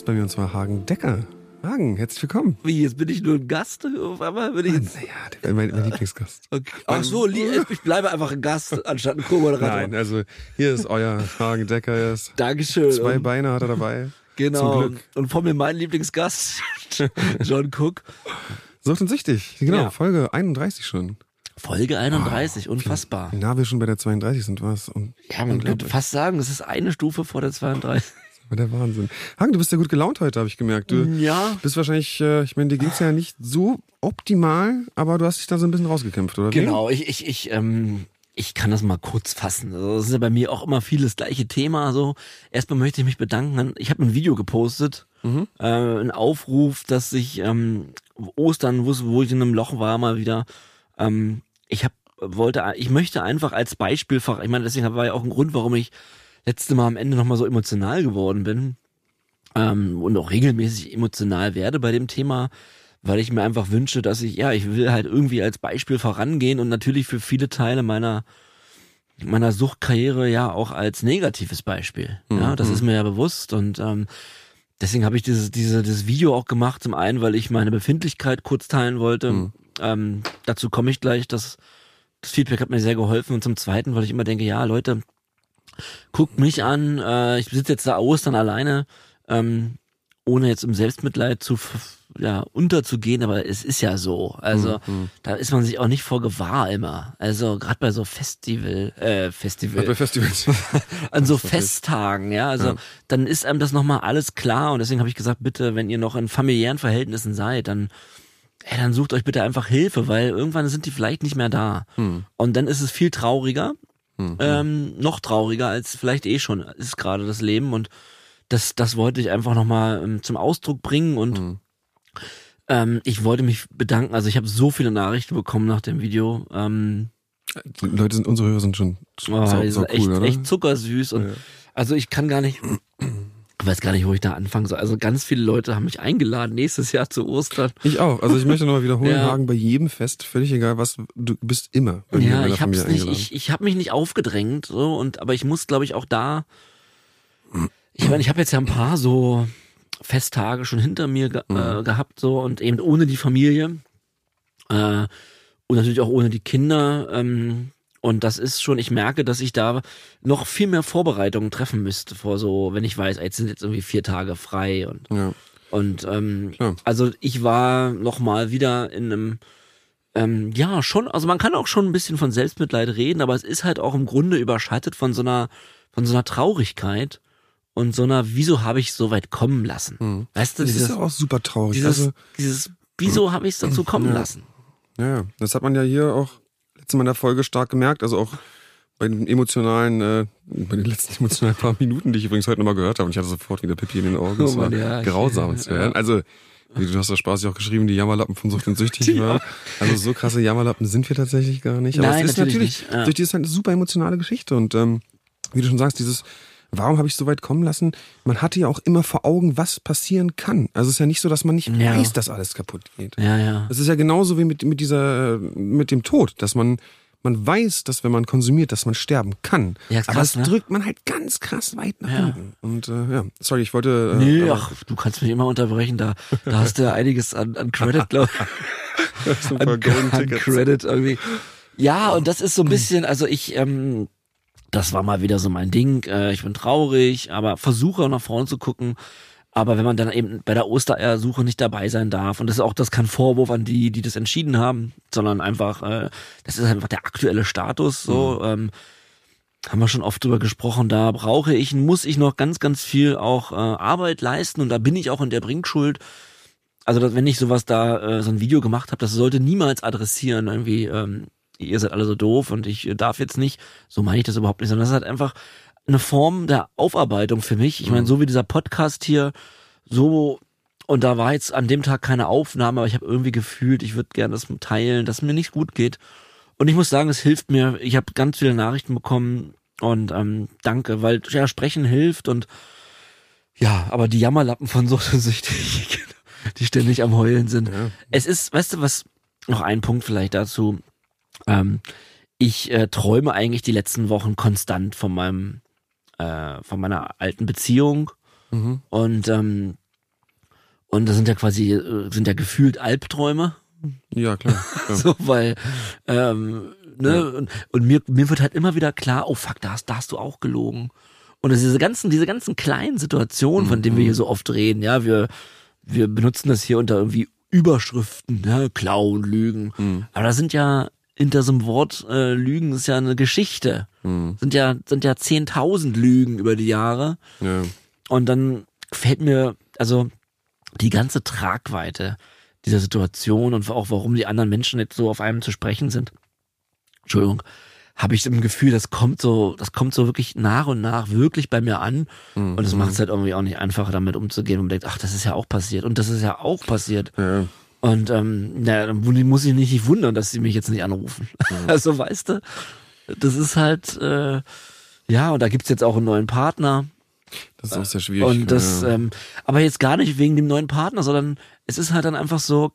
Gast bei mir und zwar Hagen Decker. Hagen, herzlich willkommen. Wie, jetzt bin ich nur ein Gast? Auf einmal bin ich jetzt. Naja, mein, mein Lieblingsgast. Okay. Ach so, ich bleibe einfach ein Gast anstatt ein Co-Moderator. Nein, also hier ist euer Hagen Decker. Er ist Dankeschön. zwei Beine hat er dabei. Genau. Und vor mir mein Lieblingsgast, John Cook. Sucht und Süchtig. Genau, Ja. Folge 31 schon. Folge 31, unfassbar. Wie nah wir schon bei der 32 sind, was? Und Ja, man könnte fast sagen, es ist eine Stufe vor der 32. war der Wahnsinn. Hagen, du bist ja gut gelaunt heute, habe ich gemerkt. Du Ja. bist wahrscheinlich, äh, ich meine, dir ging's ja nicht so optimal, aber du hast dich da so ein bisschen rausgekämpft, oder? Genau, ich, ich, ich, ähm, ich kann das mal kurz fassen. Also, das ist ja bei mir auch immer viel das gleiche Thema. So, erstmal möchte ich mich bedanken. Ich habe ein Video gepostet, äh, ein Aufruf, dass ich ähm, Ostern, wo, wo ich in einem Loch war, mal wieder. Ähm, ich habe wollte, ich möchte einfach als Beispielfach. Ich meine, deswegen war ja auch ein Grund, warum ich letzte Mal am Ende nochmal so emotional geworden bin ähm, und auch regelmäßig emotional werde bei dem Thema, weil ich mir einfach wünsche, dass ich, ja, ich will halt irgendwie als Beispiel vorangehen und natürlich für viele Teile meiner meiner Suchtkarriere ja auch als negatives Beispiel. Ja, das ist mir ja bewusst und ähm, deswegen habe ich dieses, diese, dieses Video auch gemacht. Zum einen, weil ich meine Befindlichkeit kurz teilen wollte. Ähm, dazu komme ich gleich. Das, das Feedback hat mir sehr geholfen. Und zum zweiten, weil ich immer denke, ja, Leute, guckt mich an. Äh, ich sitze jetzt da Ostern alleine, ähm, ohne jetzt im Selbstmitleid zu ja, unterzugehen, aber es ist ja so. Also da ist man sich auch nicht vor gewahr immer. Also gerade bei so Festival, äh, Festival, Bei Festivals. an so Festtagen, ja, also dann ist einem das nochmal alles klar und deswegen habe ich gesagt, bitte, wenn ihr noch in familiären Verhältnissen seid, dann ey, dann sucht euch bitte einfach Hilfe, weil irgendwann sind die vielleicht nicht mehr da. Und dann ist es viel trauriger, ähm, noch trauriger als vielleicht eh schon ist gerade das Leben und das, das wollte ich einfach nochmal ähm, zum Ausdruck bringen und ähm, ich wollte mich bedanken, also ich habe so viele Nachrichten bekommen nach dem Video. Ähm, Die Leute sind, unsere Hörer sind schon Oh, sau, die sau sind echt, cool, oder? echt zuckersüß und also ich kann gar nicht, ich weiß gar nicht, wo ich da anfangen soll. Also ganz viele Leute haben mich eingeladen nächstes Jahr zu Ostern. Ich auch. Also ich möchte nochmal wiederholen, Ja. Hagen, bei jedem Fest, völlig egal was, du bist immer Ja, ich hab's nicht, ich, ich habe mich nicht aufgedrängt, so und aber ich muss, glaube ich, auch da. Ich meine, ich habe jetzt ja ein paar so Festtage schon hinter mir ge äh, gehabt, so und eben ohne die Familie äh, und natürlich auch ohne die Kinder. Ähm, und das ist schon, ich merke, dass ich da noch viel mehr Vorbereitungen treffen müsste vor so, wenn ich weiß, jetzt sind jetzt irgendwie vier Tage frei und ja. und ähm, Klar. also ich war noch mal wieder in einem ähm, ja schon, also man kann auch schon ein bisschen von Selbstmitleid reden, aber es ist halt auch im Grunde überschattet von so einer von so einer Traurigkeit und so einer, wieso habe ich so weit kommen lassen? Weißt du, Das dieses, ist ja auch super traurig. dieses, also, dieses, wieso habe ich es dazu kommen lassen? ja, das hat man ja hier auch Mal in der Folge stark gemerkt. Also auch bei den emotionalen, äh, bei den letzten emotionalen paar Minuten, die ich übrigens heute nochmal gehört habe. Und ich hatte sofort wieder Pipi in den Augen. Das Oh war ja, grausam zu hören. Also, wie du hast ja auch geschrieben, die Jammerlappen von Sucht und Süchtig war. Also so krasse Jammerlappen sind wir tatsächlich gar nicht. Aber Nein, es ist natürlich natürlich, ja. Süchtig ist halt eine super emotionale Geschichte. Und ähm, wie du schon sagst, dieses Warum habe ich so weit kommen lassen? Man hatte ja auch immer vor Augen, was passieren kann. Also es ist ja nicht so, dass man nicht Ja. weiß, dass alles kaputt geht. Ja, ja. Es ist ja genauso wie mit, mit dieser, mit dem Tod, dass man, man weiß, dass wenn man konsumiert, dass man sterben kann. Ja, ist aber krass, es ne? drückt man halt ganz krass weit nach Ja. hinten. Und äh, ja, sorry, ich wollte. Äh, Nee, ach, du kannst mich immer unterbrechen, da, da hast du ja einiges an, an Credit, glaube ich. an, an. Credit irgendwie. Ja, und das ist so ein bisschen, also ich, ähm, das war mal wieder so mein Ding. Äh, ich bin traurig, aber versuche auch nach vorne zu gucken. Aber wenn man dann eben bei der Ostereiersuche nicht dabei sein darf, und das ist auch das kein Vorwurf an die, die das entschieden haben, sondern einfach, äh, das ist einfach der aktuelle Status. So ähm, haben wir schon oft drüber gesprochen. Da brauche ich, muss ich noch ganz, ganz viel auch äh, Arbeit leisten, und da bin ich auch in der Bringschuld. Also dass, wenn ich sowas da äh, so ein Video gemacht habe, das sollte niemals adressieren irgendwie. Ähm, ihr seid alle so doof und ich äh, darf jetzt nicht. So meine ich das überhaupt nicht, sondern das ist halt einfach eine Form der Aufarbeitung für mich. Ich meine, so wie dieser Podcast hier, so und da war jetzt an dem Tag keine Aufnahme, aber ich habe irgendwie gefühlt, ich würde gerne das teilen, dass mir nicht gut geht. Und ich muss sagen, es hilft mir. Ich habe ganz viele Nachrichten bekommen und ähm, danke, weil ja sprechen hilft und ja, aber die Jammerlappen von so süchtig, die ständig am Heulen sind. Ja. Es ist, weißt du was, noch ein Punkt vielleicht dazu. Ähm, ich äh, träume eigentlich die letzten Wochen konstant von meinem, äh, von meiner alten Beziehung Mhm. und ähm, und das sind ja quasi äh, sind ja gefühlt Albträume, Ja, klar. klar. so weil ähm, ne und, und mir mir wird halt immer wieder klar, oh fuck, da hast, da hast du auch gelogen. Und diese ganzen diese ganzen kleinen Situationen, von denen wir hier so oft reden, ja, wir wir benutzen das hier unter irgendwie Überschriften, ne, Klauen, Lügen. Mhm. Aber das sind ja hinter so einem Wort äh, Lügen ist ja eine Geschichte. Mhm. Sind ja sind ja 10.000 Lügen über die Jahre. Ja. Und dann fällt mir, also die ganze Tragweite dieser Situation und auch warum die anderen Menschen jetzt so auf einem zu sprechen sind, Entschuldigung, habe ich im Gefühl, das kommt so, das kommt so wirklich nach und nach wirklich bei mir an. Mhm. Und es macht es halt irgendwie auch nicht einfacher, damit umzugehen und man denkt, ach, das ist ja auch passiert und das ist ja auch passiert. Ja. Und ähm, naja, dann muss ich nicht wundern, dass sie mich jetzt nicht anrufen. Also weißt du, das ist halt, äh, ja, und da gibt's jetzt auch einen neuen Partner. Das ist auch sehr schwierig. Und das, ja. ähm, aber jetzt gar nicht wegen dem neuen Partner, sondern es ist halt dann einfach so,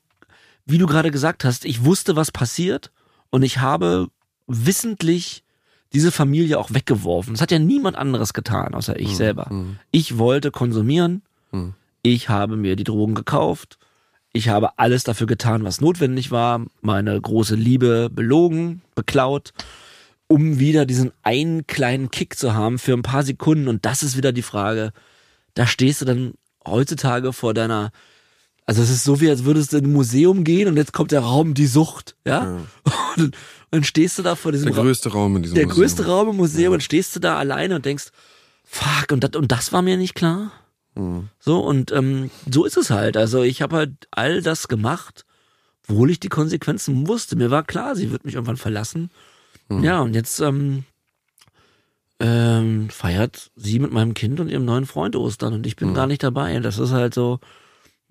wie du gerade gesagt hast, ich wusste, was passiert und ich habe wissentlich diese Familie auch weggeworfen. Das hat ja niemand anderes getan, außer ich selber. mhm. Ich wollte konsumieren, Mhm. ich habe mir die Drogen gekauft, ich habe alles dafür getan, was notwendig war, meine große Liebe belogen, beklaut, um wieder diesen einen kleinen Kick zu haben für ein paar Sekunden. Und das ist wieder die Frage, da stehst du dann heutzutage vor deiner, also es ist so wie, als würdest du in ein Museum gehen und jetzt kommt der Raum die Sucht, ja? Und dann stehst du da vor diesem der Ra- größte Raum in diesem der Museum. größte Raum im Museum und stehst du da alleine und denkst, fuck, und das, und das war mir nicht klar. Mhm. So, und ähm, so ist es halt. Also ich habe halt all das gemacht, obwohl ich die Konsequenzen wusste. Mir war klar, sie wird mich irgendwann verlassen. Mhm. Ja, und jetzt ähm, ähm, feiert sie mit meinem Kind und ihrem neuen Freund Ostern und ich bin Mhm. gar nicht dabei. Das ist halt so,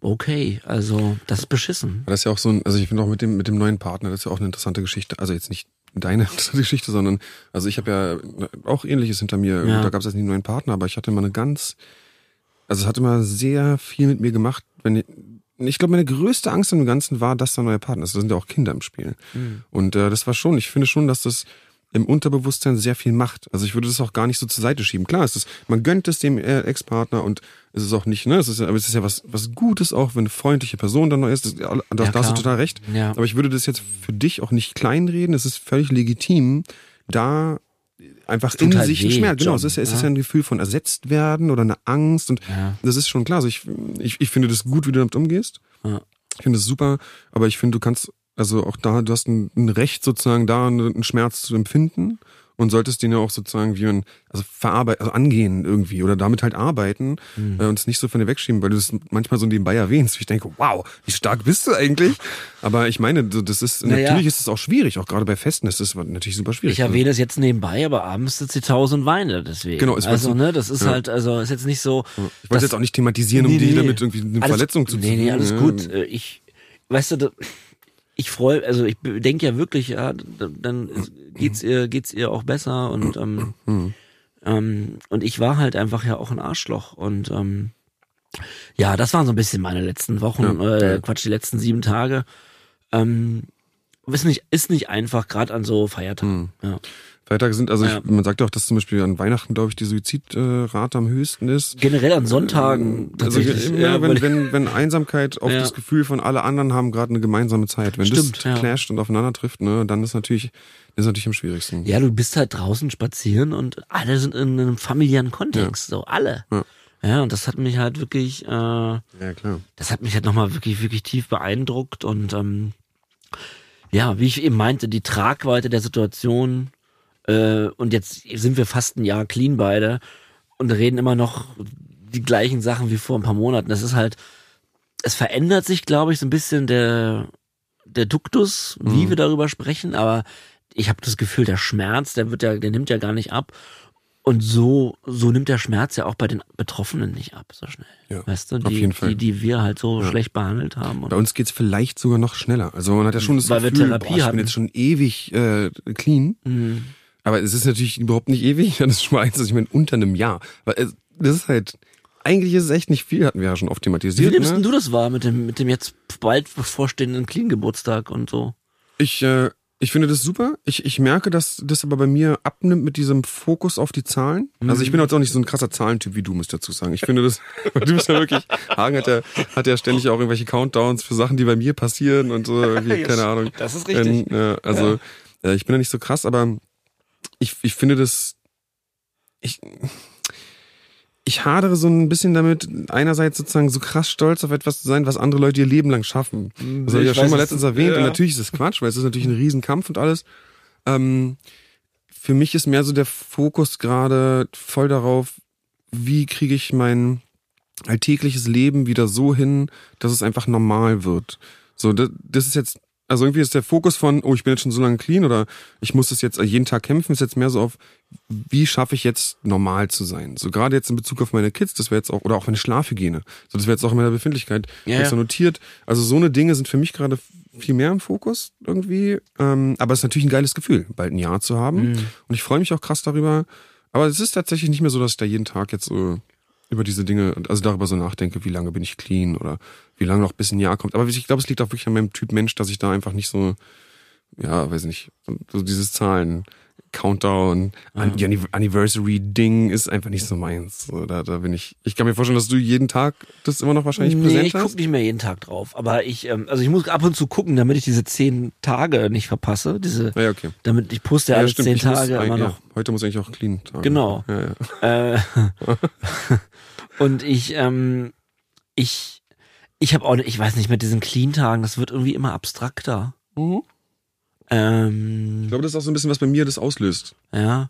okay, also das ist beschissen. Das ist ja auch so ein, also ich finde auch mit dem, mit dem neuen Partner, das ist ja auch eine interessante Geschichte. Also jetzt nicht deine interessante Geschichte, sondern, also ich habe ja auch ähnliches hinter mir. Ja. Da gab es jetzt nicht einen neuen Partner, aber ich hatte mal eine ganz, also es hatte mal sehr viel mit mir gemacht, wenn ich, ich glaube, meine größte Angst im Ganzen war, dass da ein neuer Partner ist. Da sind ja auch Kinder im Spiel. Und äh, das war schon, ich finde schon, dass das im Unterbewusstsein sehr viel macht. Also ich würde das auch gar nicht so zur Seite schieben. Klar, es ist, man gönnt es dem äh, Ex-Partner und es ist auch nicht, ne, es ist, ja- aber es ist ja was, was Gutes auch, wenn eine freundliche Person dann neu ist. Das, da, da hast du total recht. Ja. Aber ich würde das jetzt für dich auch nicht kleinreden. Es ist völlig legitim, da einfach in sich ein weh, Schmerz. Genau, John, es ist, es ist ja. ja ein Gefühl von ersetzt werden oder eine Angst und Ja. das ist schon klar. Also ich, ich, ich finde das gut, wie du damit umgehst. Ja. Ich finde das super, aber ich finde, du kannst, also auch da, du hast ein, ein Recht sozusagen da einen Schmerz zu empfinden und solltest den ja auch sozusagen wie man, also verarbeiten, also angehen irgendwie oder damit halt arbeiten Mhm. äh, und es nicht so von dir wegschieben, weil du das manchmal so nebenbei erwähnst. wie Ich denke, wow, wie stark bist du eigentlich? Aber ich meine, das ist, Naja. natürlich ist es auch schwierig, auch gerade bei Festen ist es natürlich super schwierig. Ich erwähne es jetzt nebenbei, aber abends sitzt sie tausend Weine deswegen. Genau, es also ne, das ist ja. halt, also ist jetzt nicht so. Ich wollte jetzt auch nicht thematisieren, um Nee, die nee. damit irgendwie eine Alles- Verletzung zu Nee, nee, alles ja. gut. Äh, Ich, weißt du, ich freue, also ich denke ja wirklich, ja, dann geht's ihr, geht's ihr auch besser und ähm, ähm, und ich war halt einfach ja auch ein Arschloch und ähm, ja, das waren so ein bisschen meine letzten Wochen, Ja, äh, ja. Quatsch, die letzten sieben Tage. Ähm, ist nicht, ist nicht einfach, gerade an so Feiertagen. Ja. Feiertage sind, also Ja. ich, man sagt ja auch, dass zum Beispiel an Weihnachten, glaube ich, die Suizidrate am höchsten ist. Generell an Sonntagen Also tatsächlich. immer, ja, wenn, wenn, wenn Einsamkeit auf Ja. das Gefühl von alle anderen haben gerade eine gemeinsame Zeit, wenn Stimmt, das clasht und aufeinander trifft, ne, dann ist natürlich, ist natürlich am schwierigsten. Ja, du bist halt draußen spazieren und alle sind in einem familiären Kontext, so alle. Ja. Ja, und das hat mich halt wirklich, äh, Ja, klar. das hat mich halt nochmal wirklich, wirklich tief beeindruckt und ähm, ja, wie ich eben meinte, die Tragweite der Situation äh, und jetzt sind wir fast ein Jahr clean beide und reden immer noch die gleichen Sachen wie vor ein paar Monaten. Das ist halt, es verändert sich, glaube ich, so ein bisschen der, der Duktus, wie wir darüber sprechen, aber ich habe das Gefühl, der Schmerz, der wird ja, der nimmt ja gar nicht ab. Und so, so nimmt der Schmerz ja auch bei den Betroffenen nicht ab, so schnell. Ja, weißt du, auf die, jeden Fall. die, die wir halt so schlecht behandelt haben. Bei uns geht's vielleicht sogar noch schneller. Also man hat ja schon das Weil wir Gefühl, Therapie boah, ich hatten. bin jetzt schon ewig äh, clean. Mhm. Aber es ist natürlich überhaupt nicht ewig. Das ist schon mal eins, ich meine, unter einem Jahr. Weil es, das ist halt, eigentlich ist es echt nicht viel, hatten wir ja schon oft Wie thematisiert. nimmst ne? denn du das wahr mit dem, mit dem jetzt bald bevorstehenden Clean-Geburtstag und so? Ich, äh, Ich finde das super. Ich, ich merke, dass das aber bei mir abnimmt mit diesem Fokus auf die Zahlen. Also ich bin jetzt auch nicht so ein krasser Zahlentyp wie du, muss ich dazu sagen. Ich finde das, du bist ja wirklich, Hagen hat ja, hat ja ständig auch irgendwelche Countdowns für Sachen, die bei mir passieren und so, keine Ahnung. Das ist richtig. Ähm, äh, also äh, ich bin ja nicht so krass, aber ich, ich finde das, ich, ich hadere so ein bisschen damit, einerseits sozusagen so krass stolz auf etwas zu sein, was andere Leute ihr Leben lang schaffen. Das habe ich ja schon mal letztens erwähnt und ja. natürlich ist es Quatsch, weil es ist natürlich ein Riesenkampf und alles. Ähm, für mich ist mehr so der Fokus gerade voll darauf, wie kriege ich mein alltägliches Leben wieder so hin, dass es einfach normal wird. So, das, das ist jetzt, also irgendwie ist der Fokus von, oh, ich bin jetzt schon so lange clean oder ich muss das jetzt jeden Tag kämpfen, ist jetzt mehr so auf, wie schaffe ich jetzt normal zu sein? So gerade jetzt in Bezug auf meine Kids, das wäre jetzt auch, oder auch meine Schlafhygiene. So, das wäre jetzt auch in meiner Befindlichkeit Ja, ja. notiert. Also so eine Dinge sind für mich gerade viel mehr im Fokus irgendwie. Ähm, aber es ist natürlich ein geiles Gefühl, bald ein Jahr zu haben. Mhm. Und ich freue mich auch krass darüber. Aber es ist tatsächlich nicht mehr so, dass ich da jeden Tag jetzt so über diese Dinge, also darüber so nachdenke, wie lange bin ich clean oder wie lange noch bis ein Jahr kommt. Aber ich glaube, es liegt auch wirklich an meinem Typ Mensch, dass ich da einfach nicht so, ja, weiß nicht, so dieses Zahlen, Countdown, Anniv- Anniversary-Ding ist einfach nicht so meins. Da, da bin ich. Ich kann mir vorstellen, dass du jeden Tag das immer noch wahrscheinlich Nee, präsent ich hast. gucke nicht mehr jeden Tag drauf. Aber ich, ähm, also ich muss ab und zu gucken, damit ich diese zehn Tage nicht verpasse. Diese, Ja, ja, okay. damit ich poste ja, alle stimmt, zehn ich Tage immer ja, noch. heute muss eigentlich auch clean Tag. Genau. Ja, ja. Äh, und ich, ähm, ich, ich habe auch, ich weiß nicht, mit diesen Clean-Tagen, das wird irgendwie immer abstrakter. Mhm. Ähm, Ich glaube, das ist auch so ein bisschen, was bei mir das auslöst. Ja.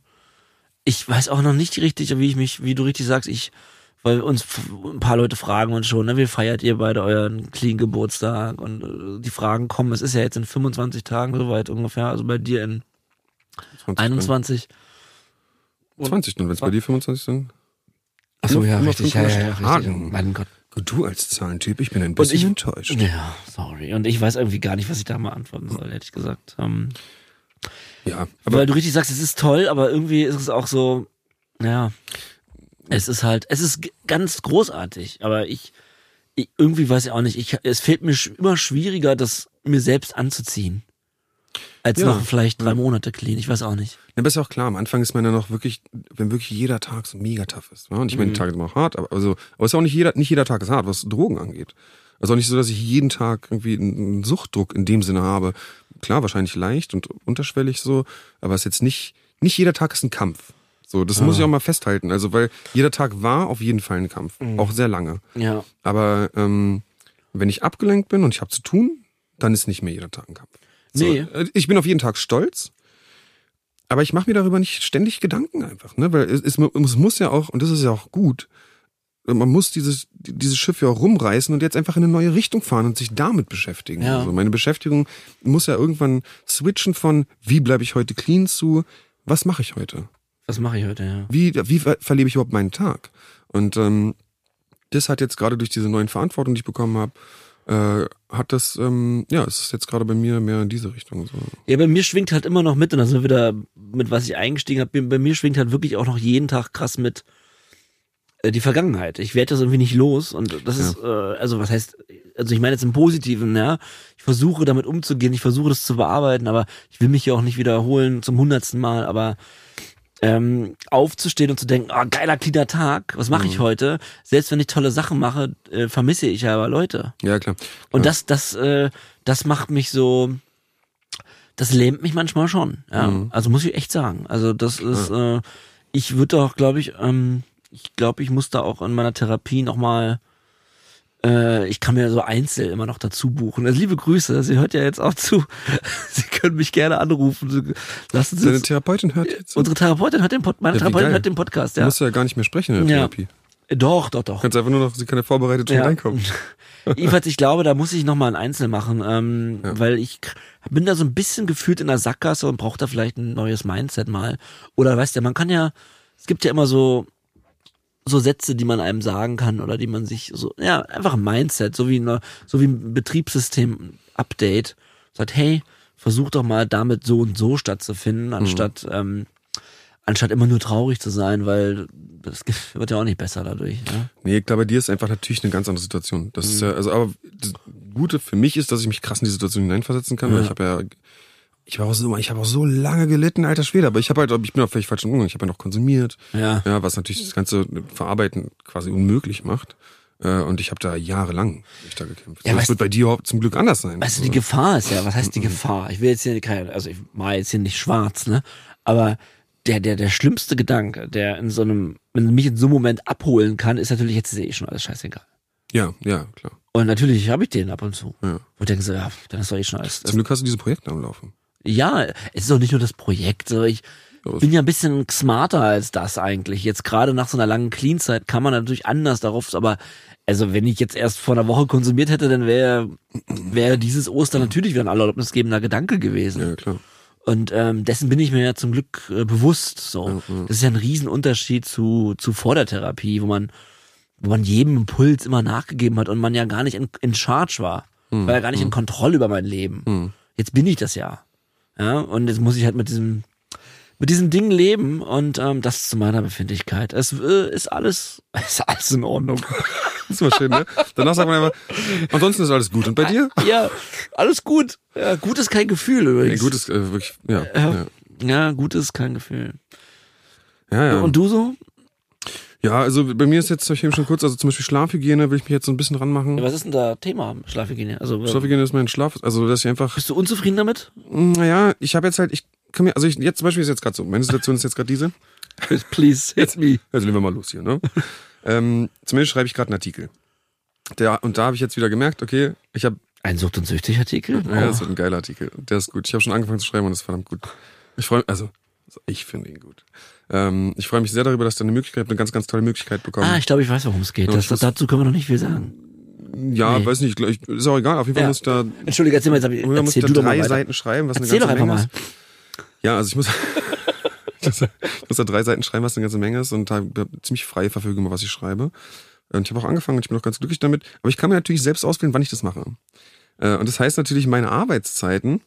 Ich weiß auch noch nicht richtig, wie ich mich, wie du richtig sagst, ich, weil uns ein paar Leute fragen uns schon, ne, wie feiert ihr beide euren clean Geburtstag? Und äh, die Fragen kommen, es ist ja jetzt in 25 Tagen soweit ungefähr, also bei dir in 20 21. 20 dann, wenn es bei dir 25 sind. Achso, ja, richtig, ja, ja, ja, richtig. Mein Gott. Du als Zahlentyp, ich bin ein bisschen ich, enttäuscht. ja, sorry. Und ich weiß irgendwie gar nicht, was ich da mal antworten soll, ehrlich gesagt. Ähm, Ja, aber weil du richtig sagst, es ist toll, aber irgendwie ist es auch so, ja, es ist halt, es ist ganz großartig, aber ich, ich irgendwie weiß ich auch nicht, ich, es fällt mir immer schwieriger, das mir selbst anzuziehen. Als Ja. nach vielleicht drei Monate clean, ich weiß auch nicht. Ja, aber ist ja auch klar, am Anfang ist man ja noch wirklich, wenn wirklich jeder Tag so mega tough ist. Ja? Und ich meine, die Tage sind auch hart, aber, also, aber es ist auch nicht jeder, nicht jeder Tag ist hart, was Drogen angeht. Also auch nicht so, dass ich jeden Tag irgendwie einen Suchtdruck in dem Sinne habe. Klar, wahrscheinlich leicht und unterschwellig so, aber es ist jetzt nicht, nicht jeder Tag ist ein Kampf. So, das muss ich auch mal festhalten. Also, weil jeder Tag war auf jeden Fall ein Kampf. Auch sehr lange. Ja. Aber ähm, wenn ich abgelenkt bin und ich habe zu tun, dann ist nicht mehr jeder Tag ein Kampf. So, Nee. äh, Ich bin auf jeden Tag stolz, aber ich mache mir darüber nicht ständig Gedanken einfach, ne? Weil es, es, es muss ja auch, und das ist ja auch gut, man muss dieses, dieses Schiff ja auch rumreißen und jetzt einfach in eine neue Richtung fahren und sich damit beschäftigen. Ja. Also meine Beschäftigung muss ja irgendwann switchen von, wie bleibe ich heute clean zu, was mache ich heute? Was mache ich heute, ja. wie, wie ver- verlebe ich überhaupt meinen Tag? Und ähm, das hat jetzt gerade durch diese neuen Verantwortung, die ich bekommen habe, äh, hat das, ähm, ja, es ist jetzt gerade bei mir mehr in diese Richtung. So. Ja, bei mir schwingt halt immer noch mit, und da sind wir wieder mit was ich eingestiegen habe, bei mir schwingt halt wirklich auch noch jeden Tag krass mit äh, die Vergangenheit. Ich werde das irgendwie nicht los und das ist, äh, also was heißt, also ich meine jetzt im Positiven, ja. Ich versuche damit umzugehen, ich versuche das zu bearbeiten, aber ich will mich ja auch nicht wiederholen zum hundertsten Mal, aber ähm, aufzustehen und zu denken, ah, geiler, cleaner Tag, was mache ich heute? Selbst wenn ich tolle Sachen mache, äh, vermisse ich aber Leute. Ja, klar. Und Ja. das, das, äh, das macht mich so, das lähmt mich manchmal schon. Ja. Mhm. Also muss ich echt sagen. Also das ist, äh, ich würde auch, glaube ich, ähm, ich glaube, ich muss da auch in meiner Therapie nochmal, äh, ich kann mir so Einzel immer noch dazu buchen. Also liebe Grüße, sie hört ja jetzt auch zu. Sie können mich gerne anrufen. Lassen Sie Deine Therapeutin hört jetzt. unsere Therapeutin hat den Pod, meine Ja, Therapeutin hat den Podcast, Du ja. musst ja gar nicht mehr sprechen in der Ja. Therapie. Doch, doch, doch. Du kannst einfach nur noch, sie kann ja vorbereitet schon Ja. reinkommen. Jedenfalls, ich glaube, da muss ich nochmal ein Einzel machen, ähm, weil ich bin da so ein bisschen gefühlt in der Sackgasse und brauche da vielleicht ein neues Mindset mal. Oder weißt du, man kann ja, es gibt ja immer so, so Sätze, die man einem sagen kann oder die man sich so, ja, einfach ein Mindset, so wie, eine, so wie ein Betriebssystem-Update. Sagt, hey, versuch doch mal damit so und so stattzufinden, anstatt, ähm, anstatt immer nur traurig zu sein, weil das wird ja auch nicht besser dadurch. Ja? Nee, ich glaube, bei dir ist einfach natürlich eine ganz andere Situation. Das ist ja, Mhm. also, aber das Gute für mich ist, dass ich mich krass in die Situation hineinversetzen kann, weil Ja. ich habe ja ich war auch so, ich habe auch so lange gelitten, alter Schwede, aber ich habe halt, ich bin auch völlig falsch umgegangen. Ich habe ja noch konsumiert, Ja. ja, was natürlich das ganze Verarbeiten quasi unmöglich macht. Äh, Und ich habe da jahrelang mich da gekämpft. Ja, das weißt- wird bei dir überhaupt zum Glück anders sein. Weißt du, die Gefahr ist ja, was heißt die Gefahr? Ich will jetzt hier kein, also ich mal jetzt hier nicht schwarz, ne? Aber der, der, der schlimmste Gedanke, der in so einem, wenn mich in so einem Moment abholen kann, ist natürlich, jetzt ist eh schon alles scheißegal. ja, ja, klar. Und natürlich habe ich den ab und zu. Ja. Ich denke so, ja, dann ist doch eh schon alles. Zum Glück hast du diese Projekte am Laufen. Ja, es ist auch nicht nur das Projekt. So ich Ja, bin ja ein bisschen smarter als das eigentlich. Jetzt gerade nach so einer langen Clean-Zeit kann man natürlich anders darauf, aber also wenn ich jetzt erst vor einer Woche konsumiert hätte, dann wäre wäre dieses Ostern natürlich wieder ein erlaubnisgebender Gedanke gewesen. Ja, klar. Und ähm, dessen bin ich mir ja zum Glück äh, bewusst. So, das ist ja ein Riesenunterschied zu zu vor der Therapie, wo man wo man jedem Impuls immer nachgegeben hat und man ja gar nicht in, in Charge war, Hm, war ja gar nicht in Kontrolle über mein Leben. Jetzt bin ich das ja, ja, und jetzt muss ich halt mit diesem mit diesem Ding leben und ähm, das zu meiner Befindlichkeit. Es äh, ist alles ist alles in Ordnung. Das ist immer schön, ne? Danach sagt man einfach, ansonsten ist alles gut. Und bei dir? ja, alles gut. Ja, gut ist kein Gefühl Nee, übrigens. gut ist äh, wirklich, ja. ja, Ja, ja, gut ist kein Gefühl. ja. ja. Und du so? Ja, also bei mir ist jetzt, ich eben schon kurz, also zum Beispiel Schlafhygiene will ich mich jetzt so ein bisschen ranmachen. Ja, was ist denn da Thema Schlafhygiene? Also Schlafhygiene ist mein Schlaf, also dass ich einfach, bist du unzufrieden damit? naja, ich habe jetzt halt, ich kann mir, also ich, jetzt zum Beispiel ist jetzt gerade so, meine Situation ist jetzt gerade diese, Please, hit me. also legen wir mal los hier, ne? ähm, zumindest schreibe ich gerade einen Artikel. Der, und da habe ich jetzt wieder gemerkt, okay, ich habe, Ein Sucht- und Süchtig-Artikel? ja, das Oh. wird ein geiler Artikel, der ist gut. Ich habe schon angefangen zu schreiben und das ist verdammt gut. Ich freue mich, also ich finde ihn gut. Ähm, ich freue mich sehr darüber, dass da eine Möglichkeit, eine ganz, ganz tolle Möglichkeit bekommen. Ah, ich glaube, ich weiß, worum es geht. Ja, Das, weiß- dazu können wir noch nicht viel sagen. ja, nee. weiß nicht, ich, ist auch egal. Auf jeden Fall Ja. muss ich da, Entschuldige, erzähl mal, jetzt hab ich, erzähl da du doch mal drei. Seiten schreiben, was Erzähl eine doch ganze einfach Menge mal. ist. Ja, also ich muss, ich muss da drei Seiten schreiben, was eine ganze Menge ist und da hab ziemlich freie Verfügung, was ich schreibe. Und ich habe auch angefangen und ich bin auch ganz glücklich damit. Aber ich kann mir natürlich selbst auswählen, wann ich das mache. Äh, Und das heißt natürlich, meine Arbeitszeiten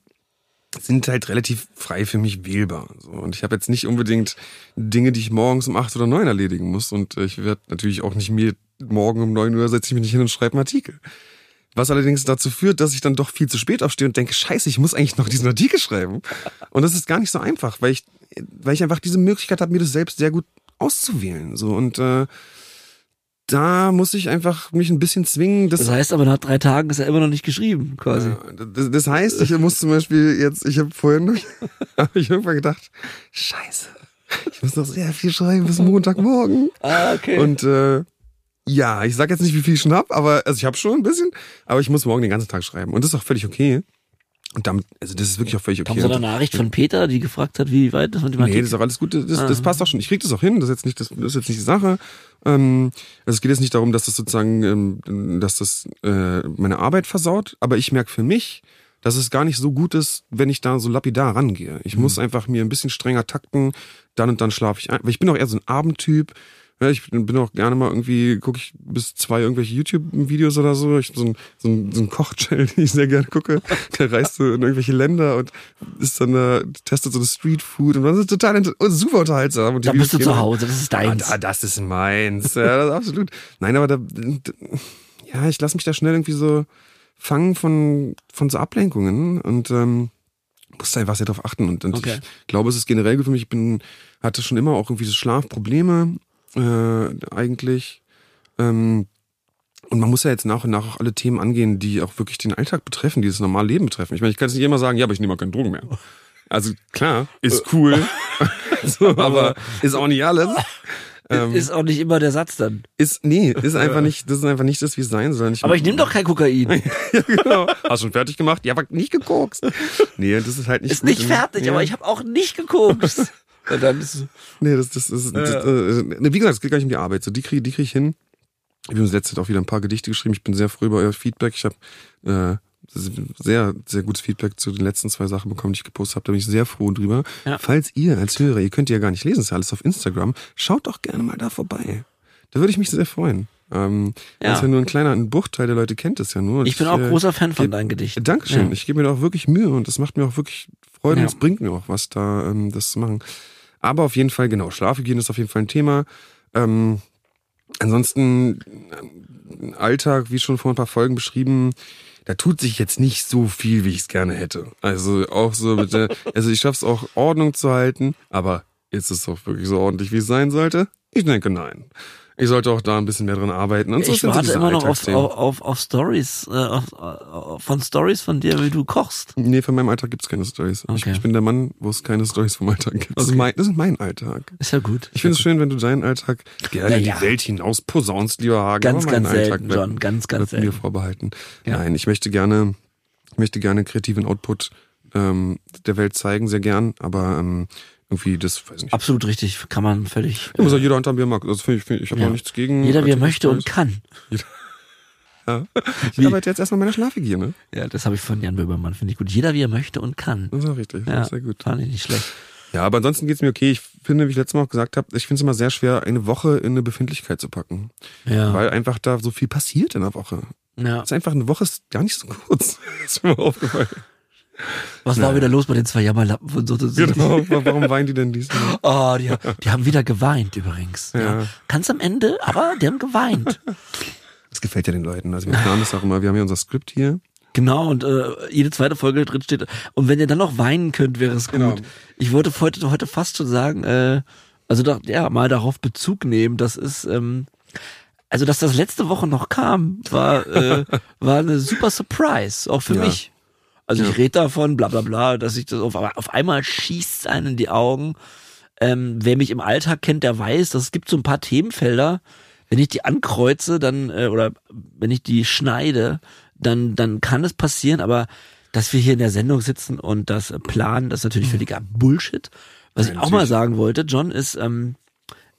sind halt relativ frei für mich wählbar. Und ich habe jetzt nicht unbedingt Dinge, die ich morgens um acht oder neun erledigen muss. Und äh, ich werde natürlich auch nicht mir morgen um neun Uhr setze ich mich nicht hin und schreibe einen Artikel. Was allerdings dazu führt, dass ich dann doch viel zu spät aufstehe und denke, scheiße, ich muss eigentlich noch diesen Artikel schreiben. Und das ist gar nicht so einfach, weil ich, weil ich einfach diese Möglichkeit habe, mir das selbst sehr gut auszuwählen. So und äh, da muss ich einfach mich ein bisschen zwingen. Das, Das heißt aber, nach drei Tagen ist er immer noch nicht geschrieben, quasi. Ja, das, das heißt, ich muss zum Beispiel jetzt, ich habe vorhin, habe ich irgendwann gedacht, scheiße, ich muss noch sehr viel schreiben bis Montagmorgen. Ah, okay. Und äh, ja, ich sag jetzt nicht, wie viel ich schon hab, aber also ich habe schon ein bisschen, aber ich muss morgen den ganzen Tag schreiben. Und das ist auch völlig okay. Und damit, also das ist wirklich auch völlig okay. Kam so eine Nachricht von Peter, die gefragt hat, wie weit das mit dem Nee, das ist auch alles gut. Das, das passt auch schon. Ich krieg das auch hin. Das ist jetzt nicht, das, das ist jetzt nicht die Sache. Ähm, also es geht jetzt nicht darum, dass das sozusagen, ähm, dass das äh, meine Arbeit versaut. Aber ich merke für mich, dass es gar nicht so gut ist, wenn ich da so lapidar rangehe. Ich muss einfach mir ein bisschen strenger takten. Dann und dann schlafe ich ein. Weil ich bin auch eher so ein Abendtyp. Ja, ich bin auch gerne mal irgendwie, gucke ich bis zwei irgendwelche YouTube-Videos oder so. Ich so ein, so ein, so ein Kochchannel, den ich sehr gerne gucke. Der reist so in irgendwelche Länder und ist dann da, testet so das Streetfood und das ist total oh, super unterhaltsam. Und Da bist du Videos zu auch- Hause, das ist Ah, deins. da, das ist meins. Ja, das ist absolut. Nein, aber da, ja, ich lasse mich da schnell irgendwie so fangen von, von so Ablenkungen und ähm, muss da einfach sehr drauf achten. Und, und Okay. ich glaube, es ist generell gut für mich. Ich bin, hatte schon immer auch irgendwie so Schlafprobleme äh, eigentlich. Ähm, und man muss ja jetzt nach und nach auch alle Themen angehen, die auch wirklich den Alltag betreffen, die das normale Leben betreffen. Ich meine, ich kann jetzt nicht immer sagen, ja, aber ich nehme mal keine Drogen mehr. Also klar, ist cool, so, aber ist auch nicht alles. Ähm, ist auch nicht immer der Satz dann. ist, nee, ist einfach nicht, das ist einfach nicht das, wie es sein soll. Ich Aber ich nehme doch kein Kokain. ja, genau. Hast schon fertig gemacht? Ja, aber nicht gekokst. Nee, das ist halt nicht Ist nicht fertig, ja. aber ich habe auch nicht geguckt. Und dann ist Nee, das, das, das, das, äh, wie gesagt, es geht gar nicht um die Arbeit. So, die kriege die krieg ich hin. Ich habe letzte auch wieder ein paar Gedichte geschrieben. Ich bin sehr froh über euer Feedback. Ich habe äh, sehr, sehr gutes Feedback zu den letzten zwei Sachen bekommen, die ich gepostet habe. Da bin ich sehr froh drüber. Ja. Falls ihr als Hörer, ihr könnt ja gar nicht lesen, ist ja alles auf Instagram, schaut doch gerne mal da vorbei. Da würde ich mich sehr freuen. Ähm, Ja. Das ist ja nur ein kleiner ein Bruchteil der Leute kennt es ja nur. Ich bin auch äh, großer Fan von geb- deinen Gedichten. Dankeschön. Ja. Ich gebe mir da auch wirklich Mühe und das macht mir auch wirklich Freude Ja. und es bringt mir auch was, da ähm, das zu machen. Aber auf jeden Fall, genau, Schlafhygiene ist auf jeden Fall ein Thema. Ähm, ansonsten, ähm, Alltag, wie schon vor ein paar Folgen beschrieben, da tut sich jetzt nicht so viel, wie ich es gerne hätte. Also auch so mit der, also ich schaff's auch Ordnung zu halten, aber ist es auch wirklich so ordentlich, wie es sein sollte? Ich denke nein. Ich sollte auch da ein bisschen mehr dran arbeiten. Und so ich warte immer noch auf, auf, auf, Stories, äh, auf, auf, von Stories von dir, wie du kochst. Nee, von meinem Alltag gibt's keine Stories. Ich, Okay. ich bin der Mann, wo es keine Stories vom Alltag gibt. Das, ist mein, das ist mein Alltag. Ist ja gut. Ich finde es schön, wenn du deinen Alltag gerne in Naja. die Welt hinaus posaunst, lieber Hagen. Ganz, ganz Alltag selten, wird- John. Ganz, ganz wird mir selten. vorbehalten. Ja. Nein, ich möchte gerne, ich möchte gerne kreativen Output ähm, der Welt zeigen, sehr gern, aber ähm, irgendwie, das weiß ich nicht. Absolut richtig, kann man völlig. Da muss auch jeder unterm Bier mag. Also finde ich, find, ich habe Ja. nichts gegen. Jeder wie er möchte und kann. Ja. Ich Wie- arbeite jetzt erstmal meine Schlafhygiene. Ja, das habe ich von Jan Böhmermann, finde ich gut. Jeder wie er möchte und kann. Das ist auch richtig. Das Ja, sehr gut. fand ich nicht schlecht. Ja, aber ansonsten geht's mir okay. Ich finde, wie ich letztes Mal auch gesagt habe, ich finde es immer sehr schwer, eine Woche in eine Befindlichkeit zu packen. Ja. Weil einfach da so viel passiert in der Woche. ja. Das ist einfach, eine Woche ist gar nicht so kurz. ist mir aufgefallen. Was war wieder los bei den zwei Jammerlappen von so Genau. Warum weinen die denn diesmal? Oh, die, die haben wieder geweint übrigens. Ja. Ja. Ganz am Ende, aber die haben geweint. Das gefällt ja den Leuten. Also wir planen das auch immer. Wir haben ja unser Skript hier. Genau, und äh, jede zweite Folge drin steht. Und wenn ihr dann noch weinen könnt, wäre es gut. Genau. Ich wollte heute, heute fast schon sagen, äh, also doch, ja, mal darauf Bezug nehmen, das ist, ähm, also dass das letzte Woche noch kam, war, äh, war eine super Surprise, auch für Ja. mich. Also ich Ja. rede davon, bla bla bla, dass ich das auf, auf einmal schießt einen in die Augen. Ähm, wer mich im Alltag kennt, der weiß, dass es gibt so ein paar Themenfelder, wenn ich die ankreuze, dann, äh, oder wenn ich die schneide, dann, dann kann es passieren, aber dass wir hier in der Sendung sitzen und das planen, das ist natürlich völliger Bullshit. Was Ja, ich auch mal sagen wollte, John, ist, ähm,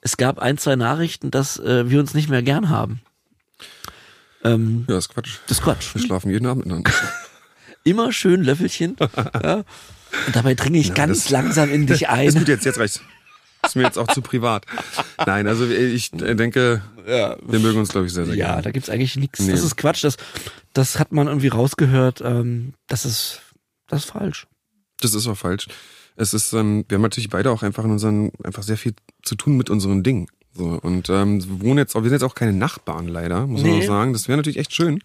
es gab ein, zwei Nachrichten, dass äh, wir uns nicht mehr gern haben. Ähm, Ja, das ist Quatsch. das ist Quatsch. Wir schlafen jeden Abend miteinander. Immer schön Löffelchen. ja. Und dabei dringe ich Ja, ganz langsam in dich Ist ein. gut jetzt, jetzt reicht's. Ist mir jetzt auch zu privat. Nein, also ich denke, Ja, wir mögen uns, glaube ich, sehr, sehr ja gerne. da gibt's eigentlich nichts. Nee. Das ist Quatsch. Das, das hat man irgendwie rausgehört. Ähm, das ist, das ist falsch. Das ist auch falsch. Es ist, ähm, wir haben natürlich beide auch einfach in unseren, einfach sehr viel zu tun mit unseren Dingen. So, und ähm, wir wohnen jetzt wir sind jetzt auch keine Nachbarn leider, muss man Nee. auch sagen. Das wäre natürlich echt schön.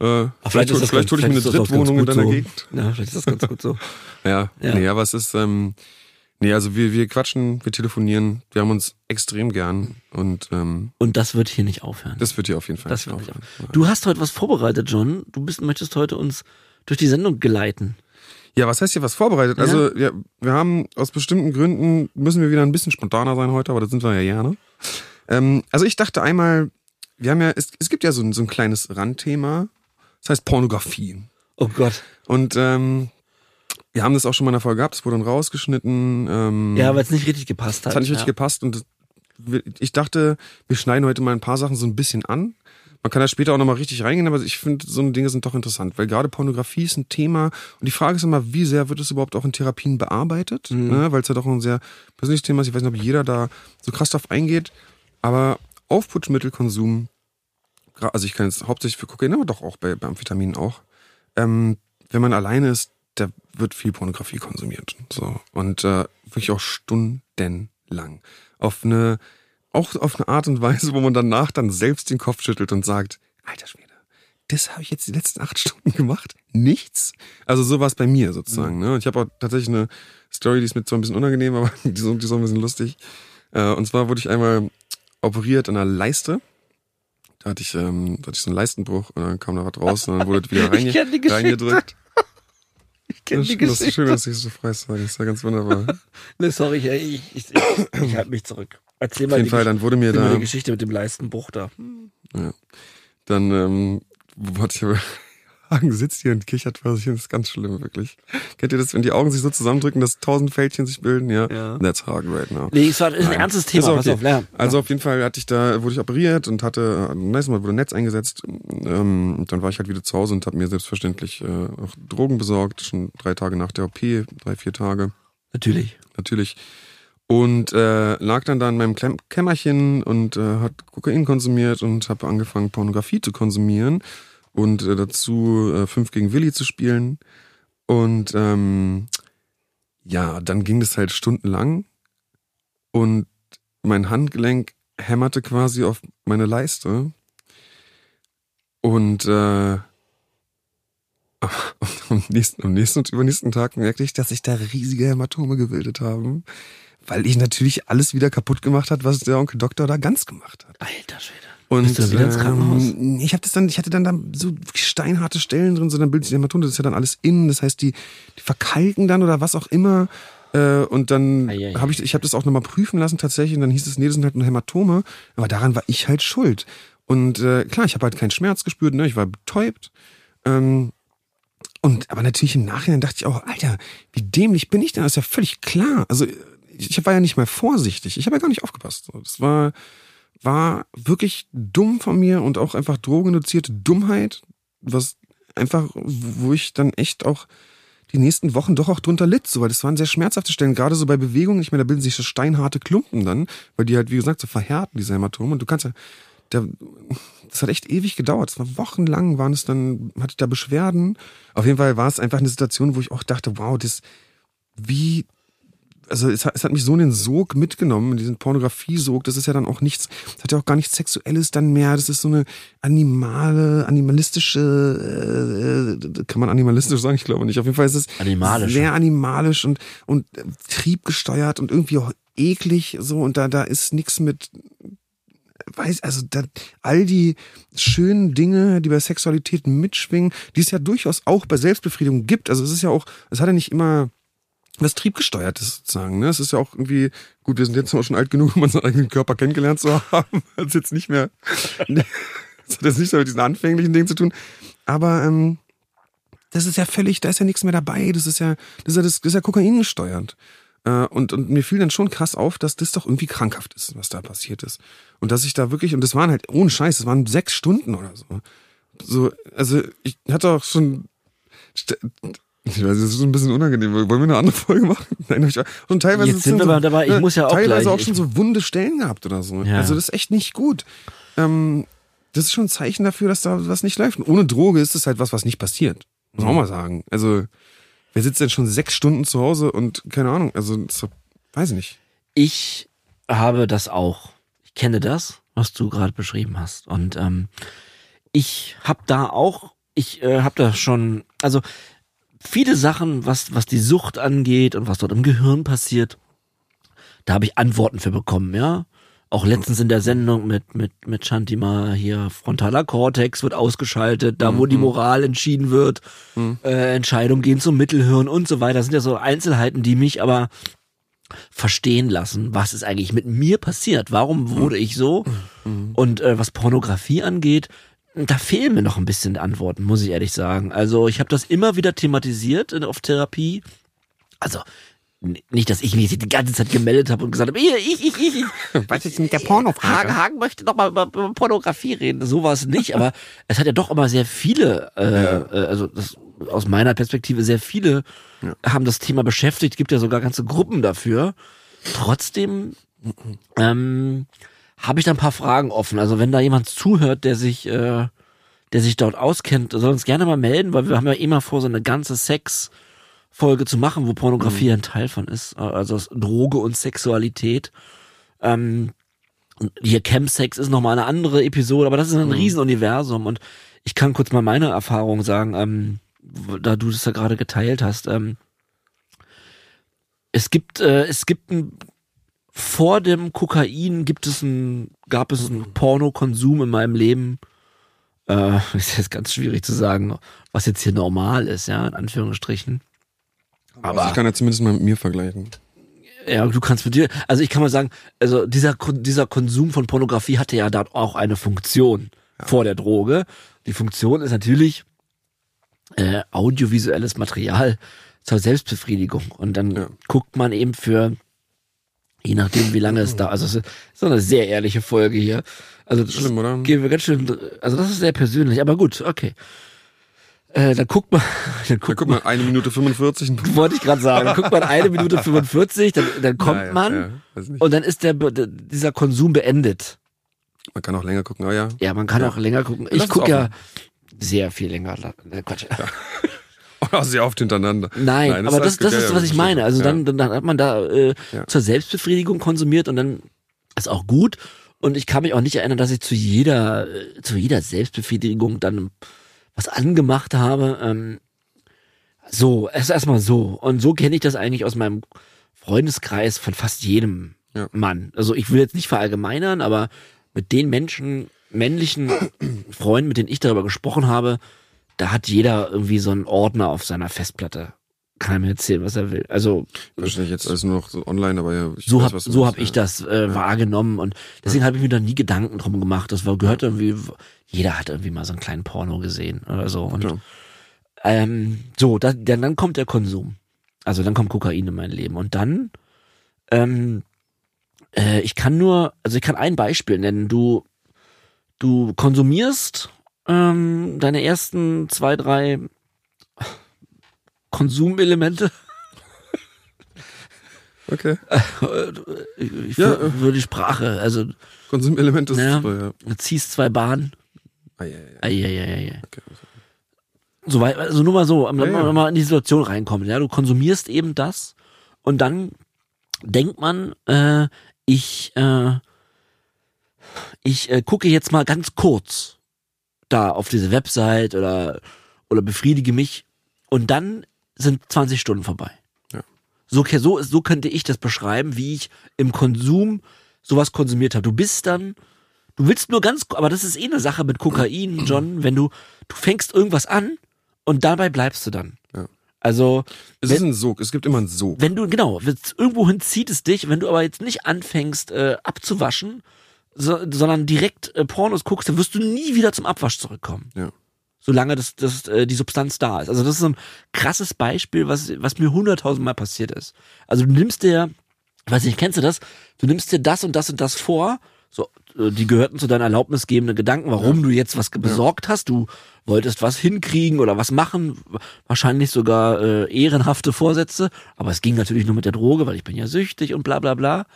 Äh, Aber vielleicht vielleicht hole ich mir eine Drittwohnung in deiner so. Gegend. Ja, vielleicht ist das ganz gut so. Ja, Ja. nee, aber es ist, ähm, nee, also wir, wir quatschen, wir telefonieren, wir haben uns extrem gern und ähm, Und das wird hier nicht aufhören. das wird hier auf jeden Fall Das nicht wird nicht aufhören. Du hast heute was vorbereitet, John. Du bist, möchtest heute uns durch die Sendung geleiten. Ja, was heißt hier was vorbereitet? Also ja, wir haben aus bestimmten Gründen, müssen wir wieder ein bisschen spontaner sein heute, aber das sind wir ja gerne. Ähm, also ich dachte einmal, wir haben ja, es, es gibt ja so ein, so ein kleines Randthema, das heißt Pornografie. Oh Gott. Und ähm, wir haben das auch schon mal in der Folge gehabt, es wurde dann rausgeschnitten. Ähm, Ja, weil es nicht richtig gepasst hat. das hat nicht richtig ja. gepasst und ich dachte, wir schneiden heute mal ein paar Sachen so ein bisschen an. Man kann da später auch nochmal richtig reingehen, aber ich finde, so Dinge sind doch interessant, weil gerade Pornografie ist ein Thema und die Frage ist immer, wie sehr wird es überhaupt auch in Therapien bearbeitet, ne? weil es ja doch ein sehr persönliches Thema ist. Ich weiß nicht, ob jeder da so krass drauf eingeht, aber Aufputschmittelkonsum, also ich kann jetzt hauptsächlich für Kokain, aber doch auch bei, bei Amphetaminen auch, ähm, wenn man alleine ist, da wird viel Pornografie konsumiert. So. Und äh, wirklich auch stundenlang. Auf eine, auch auf eine Art und Weise, wo man danach dann selbst den Kopf schüttelt und sagt, alter Schwede, das habe ich jetzt die letzten acht Stunden gemacht? Nichts? Also so war es bei mir sozusagen. Ne? Und ich habe auch tatsächlich eine Story, die ist mir zwar ein bisschen unangenehm, aber die ist, die ist auch ein bisschen lustig. Äh, und zwar wurde ich einmal operiert an der Leiste. Da hatte ich, ähm, hatte ich so einen Leistenbruch und dann kam da was raus und dann wurde wieder reinge Ich die Geschichte. reingedrückt. Ich kenne die ist, das ist Geschichte. schön, dass ich so frei sage. Das ist ja ganz wunderbar. Nee, sorry, ich, ich, ich, ich, halte mich zurück. Erzähl Auf mal jeden die, Fall, dann wurde mir da, die Geschichte mit dem Leistenbruch da. ja, dann, ähm, warte ich aber, Hagen sitzt hier und kichert vor sich hin, das ist ganz schlimm, wirklich. Kennt ihr das, wenn die Augen sich so zusammendrücken, dass tausend Fältchen sich bilden? Ja. Ja. That's Hagen right now. Nee, es war ist ein ernstes Thema, Ist okay. auf, ja. Also auf jeden Fall hatte ich da, wurde ich operiert und hatte, äh, nächstes Mal wurde Netz eingesetzt. Ähm, und dann war ich halt wieder zu Hause und habe mir selbstverständlich äh, auch Drogen besorgt, schon drei Tage nach der OP, drei, vier Tage. Natürlich. natürlich. Und äh, lag dann da in meinem Kämmerchen und äh, hat Kokain konsumiert und habe angefangen, Pornografie zu konsumieren und äh, dazu äh, fünf gegen Willi zu spielen. Und ähm, ja, dann ging das halt stundenlang und mein Handgelenk hämmerte quasi auf meine Leiste. Und äh, am nächsten, am nächsten und übernächsten Tag merkte ich, dass sich da riesige Hämatome gebildet haben, weil ich natürlich alles wieder kaputt gemacht hat, was der Onkel Doktor da ganz gemacht hat. Alter Schwede. Und Bist du wieder ins Krankenhaus? Ähm, ich habe das dann, ich hatte dann da so steinharte Stellen drin, so dann bildet sich der Hämatome, das ist ja dann alles innen, das heißt, die, die verkalken dann oder was auch immer. Äh, und dann habe ich, ich habe das auch nochmal prüfen lassen tatsächlich, und dann hieß es, nee, das sind halt nur Hämatome, aber daran war ich halt schuld. Und äh, klar, ich habe halt keinen Schmerz gespürt, ne? ich war betäubt. Ähm, und aber natürlich im Nachhinein dachte ich auch, Alter, wie dämlich bin ich denn? Das ist ja völlig klar. Also ich war ja nicht mal vorsichtig. Ich habe ja gar nicht aufgepasst. Das war war wirklich dumm von mir und auch einfach drogeninduzierte Dummheit, was einfach, wo ich dann echt auch die nächsten Wochen doch auch drunter litt, so, weil das waren sehr schmerzhafte Stellen, gerade so bei Bewegungen. Ich meine, da bilden sich so steinharte Klumpen dann, weil die halt, wie gesagt, so verhärten, diese Hämatome. Und du kannst ja, da, das hat echt ewig gedauert. Es war wochenlang, waren es dann, hatte ich da Beschwerden. Auf jeden Fall war es einfach eine Situation, wo ich auch dachte, wow, das, wie, also es hat, es hat mich so in den Sog mitgenommen, in diesen Pornografiesog, das ist ja dann auch nichts, das hat ja auch gar nichts Sexuelles dann mehr, das ist so eine animale, animalistische, äh, kann man animalistisch sagen? Ich glaube nicht. Auf jeden Fall ist es Animalisch. sehr animalisch und, und äh, triebgesteuert und irgendwie auch eklig so und da, da ist nichts mit weiß, also da, all die schönen Dinge, die bei Sexualität mitschwingen, die es ja durchaus auch bei Selbstbefriedigung gibt. Also es ist ja auch, es hat ja nicht immer was triebgesteuertes sozusagen. Ne? Es ist ja auch irgendwie, gut, wir sind jetzt auch schon alt genug, um unseren eigenen Körper kennengelernt zu haben. Das ist jetzt nicht mehr, das hat jetzt nicht so mit diesen anfänglichen Dingen zu tun. Aber ähm, das ist ja völlig, da ist ja nichts mehr dabei. Das ist ja, das ist ja, das, das ist ja Kokain gesteuert. Äh, Und, und mir fiel dann schon krass auf, dass das doch irgendwie krankhaft ist, was da passiert ist. Und dass ich da wirklich, und das waren halt ohne Scheiß, das waren sechs Stunden oder so. So, also ich hatte auch schon, ich weiß, das ist so ein bisschen unangenehm. Wollen wir eine andere Folge machen? Nein, ich, und teilweise Jetzt sind wir so, dabei. Ich ne, muss ja auch teilweise gleich- auch schon so wunde Stellen gehabt oder so. Ja. Also das ist echt nicht gut. Ähm, das ist schon ein Zeichen dafür, dass da was nicht läuft. Und ohne Droge ist es halt was, was nicht passiert. Muss man auch mal sagen. Also wer sitzt denn schon sechs Stunden zu Hause und keine Ahnung, also das weiß ich nicht. Ich habe das auch. Ich kenne das, was du gerade beschrieben hast. Und ähm, ich habe da auch, ich äh, habe da schon, also viele Sachen, was, was die Sucht angeht und was dort im Gehirn passiert, da habe ich Antworten für bekommen, ja. Auch letztens in der Sendung mit, mit, mit Shantima hier, frontaler Kortex wird ausgeschaltet, da wo die Moral entschieden wird, äh, Entscheidungen gehen zum Mittelhirn und so weiter. Das sind ja so Einzelheiten, die mich aber verstehen lassen, was ist eigentlich mit mir passiert, warum wurde ich so? Und äh, was Pornografie angeht, da fehlen mir noch ein bisschen Antworten, muss ich ehrlich sagen. Also ich habe das immer wieder thematisiert in, auf Therapie. Also nicht, dass ich mich die ganze Zeit gemeldet habe und gesagt habe, ich, ich, ich, ich. Was ist mit der Hagen, Hagen möchte noch mal über, über Pornografie reden. So war es nicht, aber es hat ja doch immer sehr viele, äh, äh, also das, aus meiner Perspektive sehr viele haben das Thema beschäftigt. Gibt ja sogar ganze Gruppen dafür. Trotzdem ähm, habe ich da ein paar Fragen offen. Also wenn da jemand zuhört, der sich, äh, der sich dort auskennt, soll uns gerne mal melden, weil wir haben ja immer vor, so eine ganze Sex Folge zu machen, wo Pornografie ein Teil von ist, also Droge und Sexualität. Ähm, hier Chemsex ist nochmal eine andere Episode, aber das ist ein Riesenuniversum und ich kann kurz mal meine Erfahrung sagen, ähm, da du das ja gerade geteilt hast. Ähm, es gibt, äh, es gibt ein, vor dem Kokain gibt es ein, gab es einen Pornokonsum in meinem Leben. Äh, ist jetzt ganz schwierig zu sagen, was jetzt hier normal ist, ja, in Anführungsstrichen. Aber ich kann ja zumindest mal mit mir vergleichen. Ja, du kannst mit dir, also ich kann mal sagen, also dieser, dieser Konsum von Pornografie hatte ja da auch eine Funktion vor der Droge. Die Funktion ist natürlich äh, audiovisuelles Material zur Selbstbefriedigung. Und dann Ja. guckt man eben für, je nachdem wie lange es da, also es ist so eine sehr ehrliche Folge hier. Also das Schlimm, oder? Gehen wir ganz schön, also das ist sehr persönlich, aber gut, okay. Äh, dann guckt man, dann Ja, guckt guck mal, eine Minute 45. wollte ich gerade sagen. Dann guckt man eine Minute 45, dann, dann kommt Ja, ja, man ja, und dann ist der, dieser Konsum beendet. Man kann auch länger gucken, aber ja. Ja, man kann Ja. auch länger gucken. Ich gucke ja sehr viel länger. Äh, Quatsch. Oder sehr oft hintereinander. Nein, aber das, das ist, was ich meine. Also dann, dann hat man da äh, zur Selbstbefriedigung konsumiert und dann ist auch gut. Und ich kann mich auch nicht erinnern, dass ich zu jeder, äh, zu jeder Selbstbefriedigung dann was angemacht habe. Ähm, So, es ist erstmal so. Und so kenne ich das eigentlich aus meinem Freundeskreis von fast jedem Ja. Mann. Also ich will jetzt nicht verallgemeinern, aber mit den Menschen, männlichen Freunden, mit denen ich darüber gesprochen habe, da hat jeder irgendwie so einen Ordner auf seiner Festplatte. Kann er mir erzählen, was er will. Also Wahrscheinlich jetzt alles nur noch so online, aber ja, ich so weiß, hab, was du so hab ich ja. das äh, wahrgenommen und deswegen habe ich mir da nie Gedanken drum gemacht. Das war gehört irgendwie, jeder hat irgendwie mal so einen kleinen Porno gesehen oder so. Und Ja. ähm, so, da, dann, dann kommt der Konsum. Also dann kommt Kokain in mein Leben. Und dann, ähm, äh, ich kann nur, also ich kann ein Beispiel nennen. Du, du konsumierst ähm, deine ersten zwei, drei Konsumelemente. Okay. Ich Ja, ja, würde die Sprache, also Konsumelement ist Ja. super, ja. du ziehst zwei Bahnen. Ah, ja. Okay. So weit, also nur mal so, damit Ja, ja. man mal in die Situation reinkommt. Ja, du konsumierst eben das und dann denkt man, äh, ich, äh, ich äh, gucke jetzt mal ganz kurz da auf diese Website oder oder befriedige mich und dann sind 20 Stunden vorbei. Ja. So, so, so könnte ich das beschreiben, wie ich im Konsum sowas konsumiert habe. Du bist dann, du willst nur ganz, aber das ist eh eine Sache mit Kokain, John, wenn du, du fängst irgendwas an und dabei bleibst du dann. Ja. Also, Es wenn, ist ein Sog, es gibt immer einen Sog. wenn du, genau, irgendwohin zieht es dich, wenn du aber jetzt nicht anfängst äh, abzuwaschen, so, sondern direkt äh, Pornos guckst, dann wirst du nie wieder zum Abwasch zurückkommen. Ja. Solange das, das, äh, die Substanz da ist. Also das ist so ein krasses Beispiel, was, was mir hunderttausendmal passiert ist. Also du nimmst dir, ich weiß nicht, kennst du das? Du nimmst dir das und das und das vor, so, äh, die gehörten zu deinen erlaubnisgebenden Gedanken, warum du jetzt was besorgt hast. Du wolltest was hinkriegen oder was machen, wahrscheinlich sogar äh, ehrenhafte Vorsätze, aber es ging natürlich nur mit der Droge, weil ich bin ja süchtig und bla bla bla.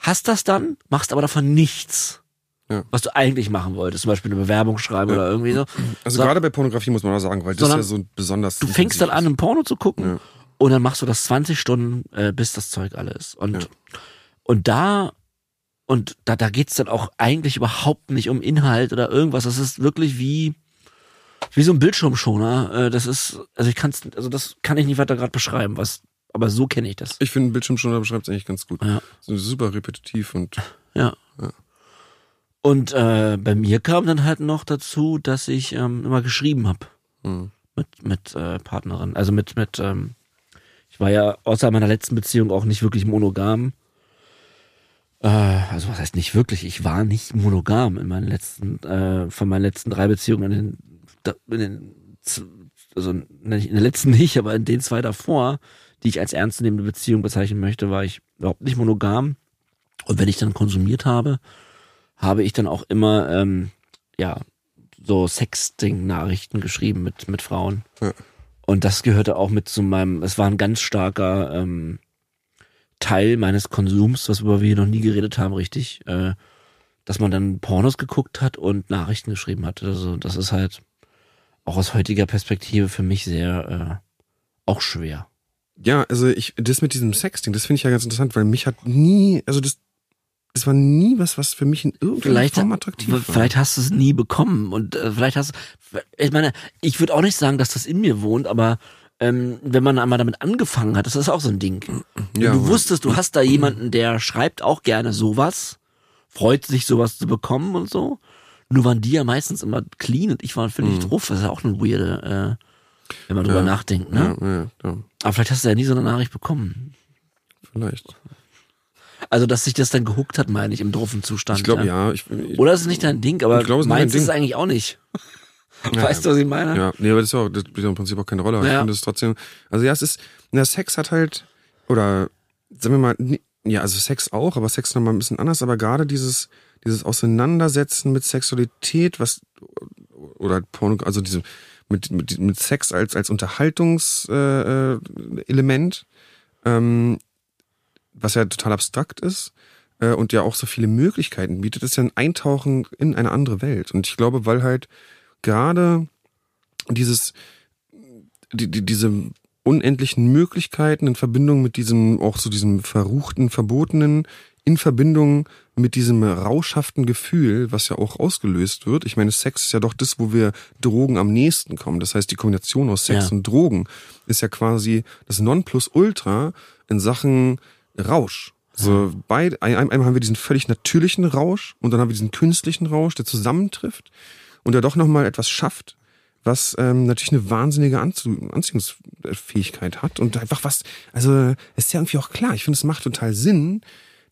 Hast das dann, machst aber davon nichts, Ja. was du eigentlich machen wolltest, zum Beispiel eine Bewerbung schreiben oder irgendwie so. Also So- gerade bei Pornografie muss man auch sagen, weil das Sondern ja so ein besonders. Du fängst dann an, ein Porno zu gucken Ja. und dann machst du das 20 Stunden, äh, bis das Zeug alle ist. Und, Ja. und da, und da, da geht's dann auch eigentlich überhaupt nicht um Inhalt oder irgendwas. Das ist wirklich wie, wie so ein Bildschirmschoner. Äh, das ist, also ich kann's, also das kann ich nicht weiter gerade beschreiben, was, aber so kenne ich das. Ich finde, Bildschirmschoner beschreibt es eigentlich ganz gut. Ja. So super repetitiv und Ja. Ja. Und äh, bei mir kam dann halt noch dazu, dass ich ähm, immer geschrieben habe hm. mit mit äh, Partnerin, also mit mit ähm, ich war ja außer meiner letzten Beziehung auch nicht wirklich monogam. Äh, also was heißt nicht wirklich? Ich war nicht monogam in meinen letzten äh, von meinen letzten drei Beziehungen in den, in den also in den letzten nicht, aber in den zwei davor, die ich als ernstzunehmende Beziehung bezeichnen möchte, war ich überhaupt nicht monogam. Und wenn ich dann konsumiert habe, habe ich dann auch immer ähm, ja so Sexting-Nachrichten geschrieben mit mit Frauen. Ja. Und das gehörte auch mit zu meinem, es war ein ganz starker ähm, Teil meines Konsums, was über wir noch nie geredet haben, richtig, äh, dass man dann Pornos geguckt hat und Nachrichten geschrieben hat. Also das ist halt auch aus heutiger Perspektive für mich sehr äh, auch schwer. Ja, also ich, das mit diesem Sexting, das finde ich ja ganz interessant, weil mich hat nie, also das, das war nie was, was für mich in irgendeiner Vielleicht, Form attraktiv war. vielleicht hast du es nie bekommen und äh, vielleicht hast ich meine, ich würde auch nicht sagen, dass das in mir wohnt, aber ähm, wenn man einmal damit angefangen hat, das ist auch so ein Ding. Ja, du wusstest, du hast da jemanden, der schreibt auch gerne sowas, freut sich sowas zu bekommen und so. Nur waren die ja meistens immer clean und ich war völlig drauf. Das ist ja auch eine weirde, äh, wenn man drüber. Ja. nachdenkt, ne? Ja, ja, ja, Aber vielleicht hast du ja nie so eine Nachricht bekommen. vielleicht. Also, dass sich das dann gehuckt hat, meine ich, im druffen Zustand. Ich glaube, ja. Ich, ich, Oder ist es nicht dein Ding, aber Ich glaube, es meins ist es eigentlich auch nicht. Ja, weißt du, was ich meine? Ja, nee, aber das, ist ja auch, das spielt ja im Prinzip auch keine Rolle. Aber ich Ja. finde es trotzdem, also ja, es ist, na, Sex hat halt, oder sagen wir mal, ja, also Sex auch, aber Sex nochmal ein bisschen anders, aber gerade dieses, dieses Auseinandersetzen mit Sexualität, was, oder Porno, also diese, mit, mit, mit Sex als, als Unterhaltungselement, äh, Element, ähm, was ja total abstrakt ist äh, und ja auch so viele Möglichkeiten bietet, ist ja ein Eintauchen in eine andere Welt. Und ich glaube, weil halt gerade dieses, die, die, diese unendlichen Möglichkeiten in Verbindung mit diesem, auch so diesem verruchten, verbotenen in Verbindung mit diesem rauschhaften Gefühl, was ja auch ausgelöst wird. Ich meine, Sex ist ja doch das, wo wir Drogen am nächsten kommen. Das heißt, die Kombination aus Sex Ja. und Drogen ist ja quasi das Nonplusultra in Sachen Rausch. So beid, ein- einmal haben wir diesen völlig natürlichen Rausch und dann haben wir diesen künstlichen Rausch, der zusammentrifft und der doch nochmal etwas schafft, was ähm, natürlich eine wahnsinnige Anzu Anziehungsfähigkeit hat und einfach was, also ist ja irgendwie auch klar, ich finde, es macht total Sinn,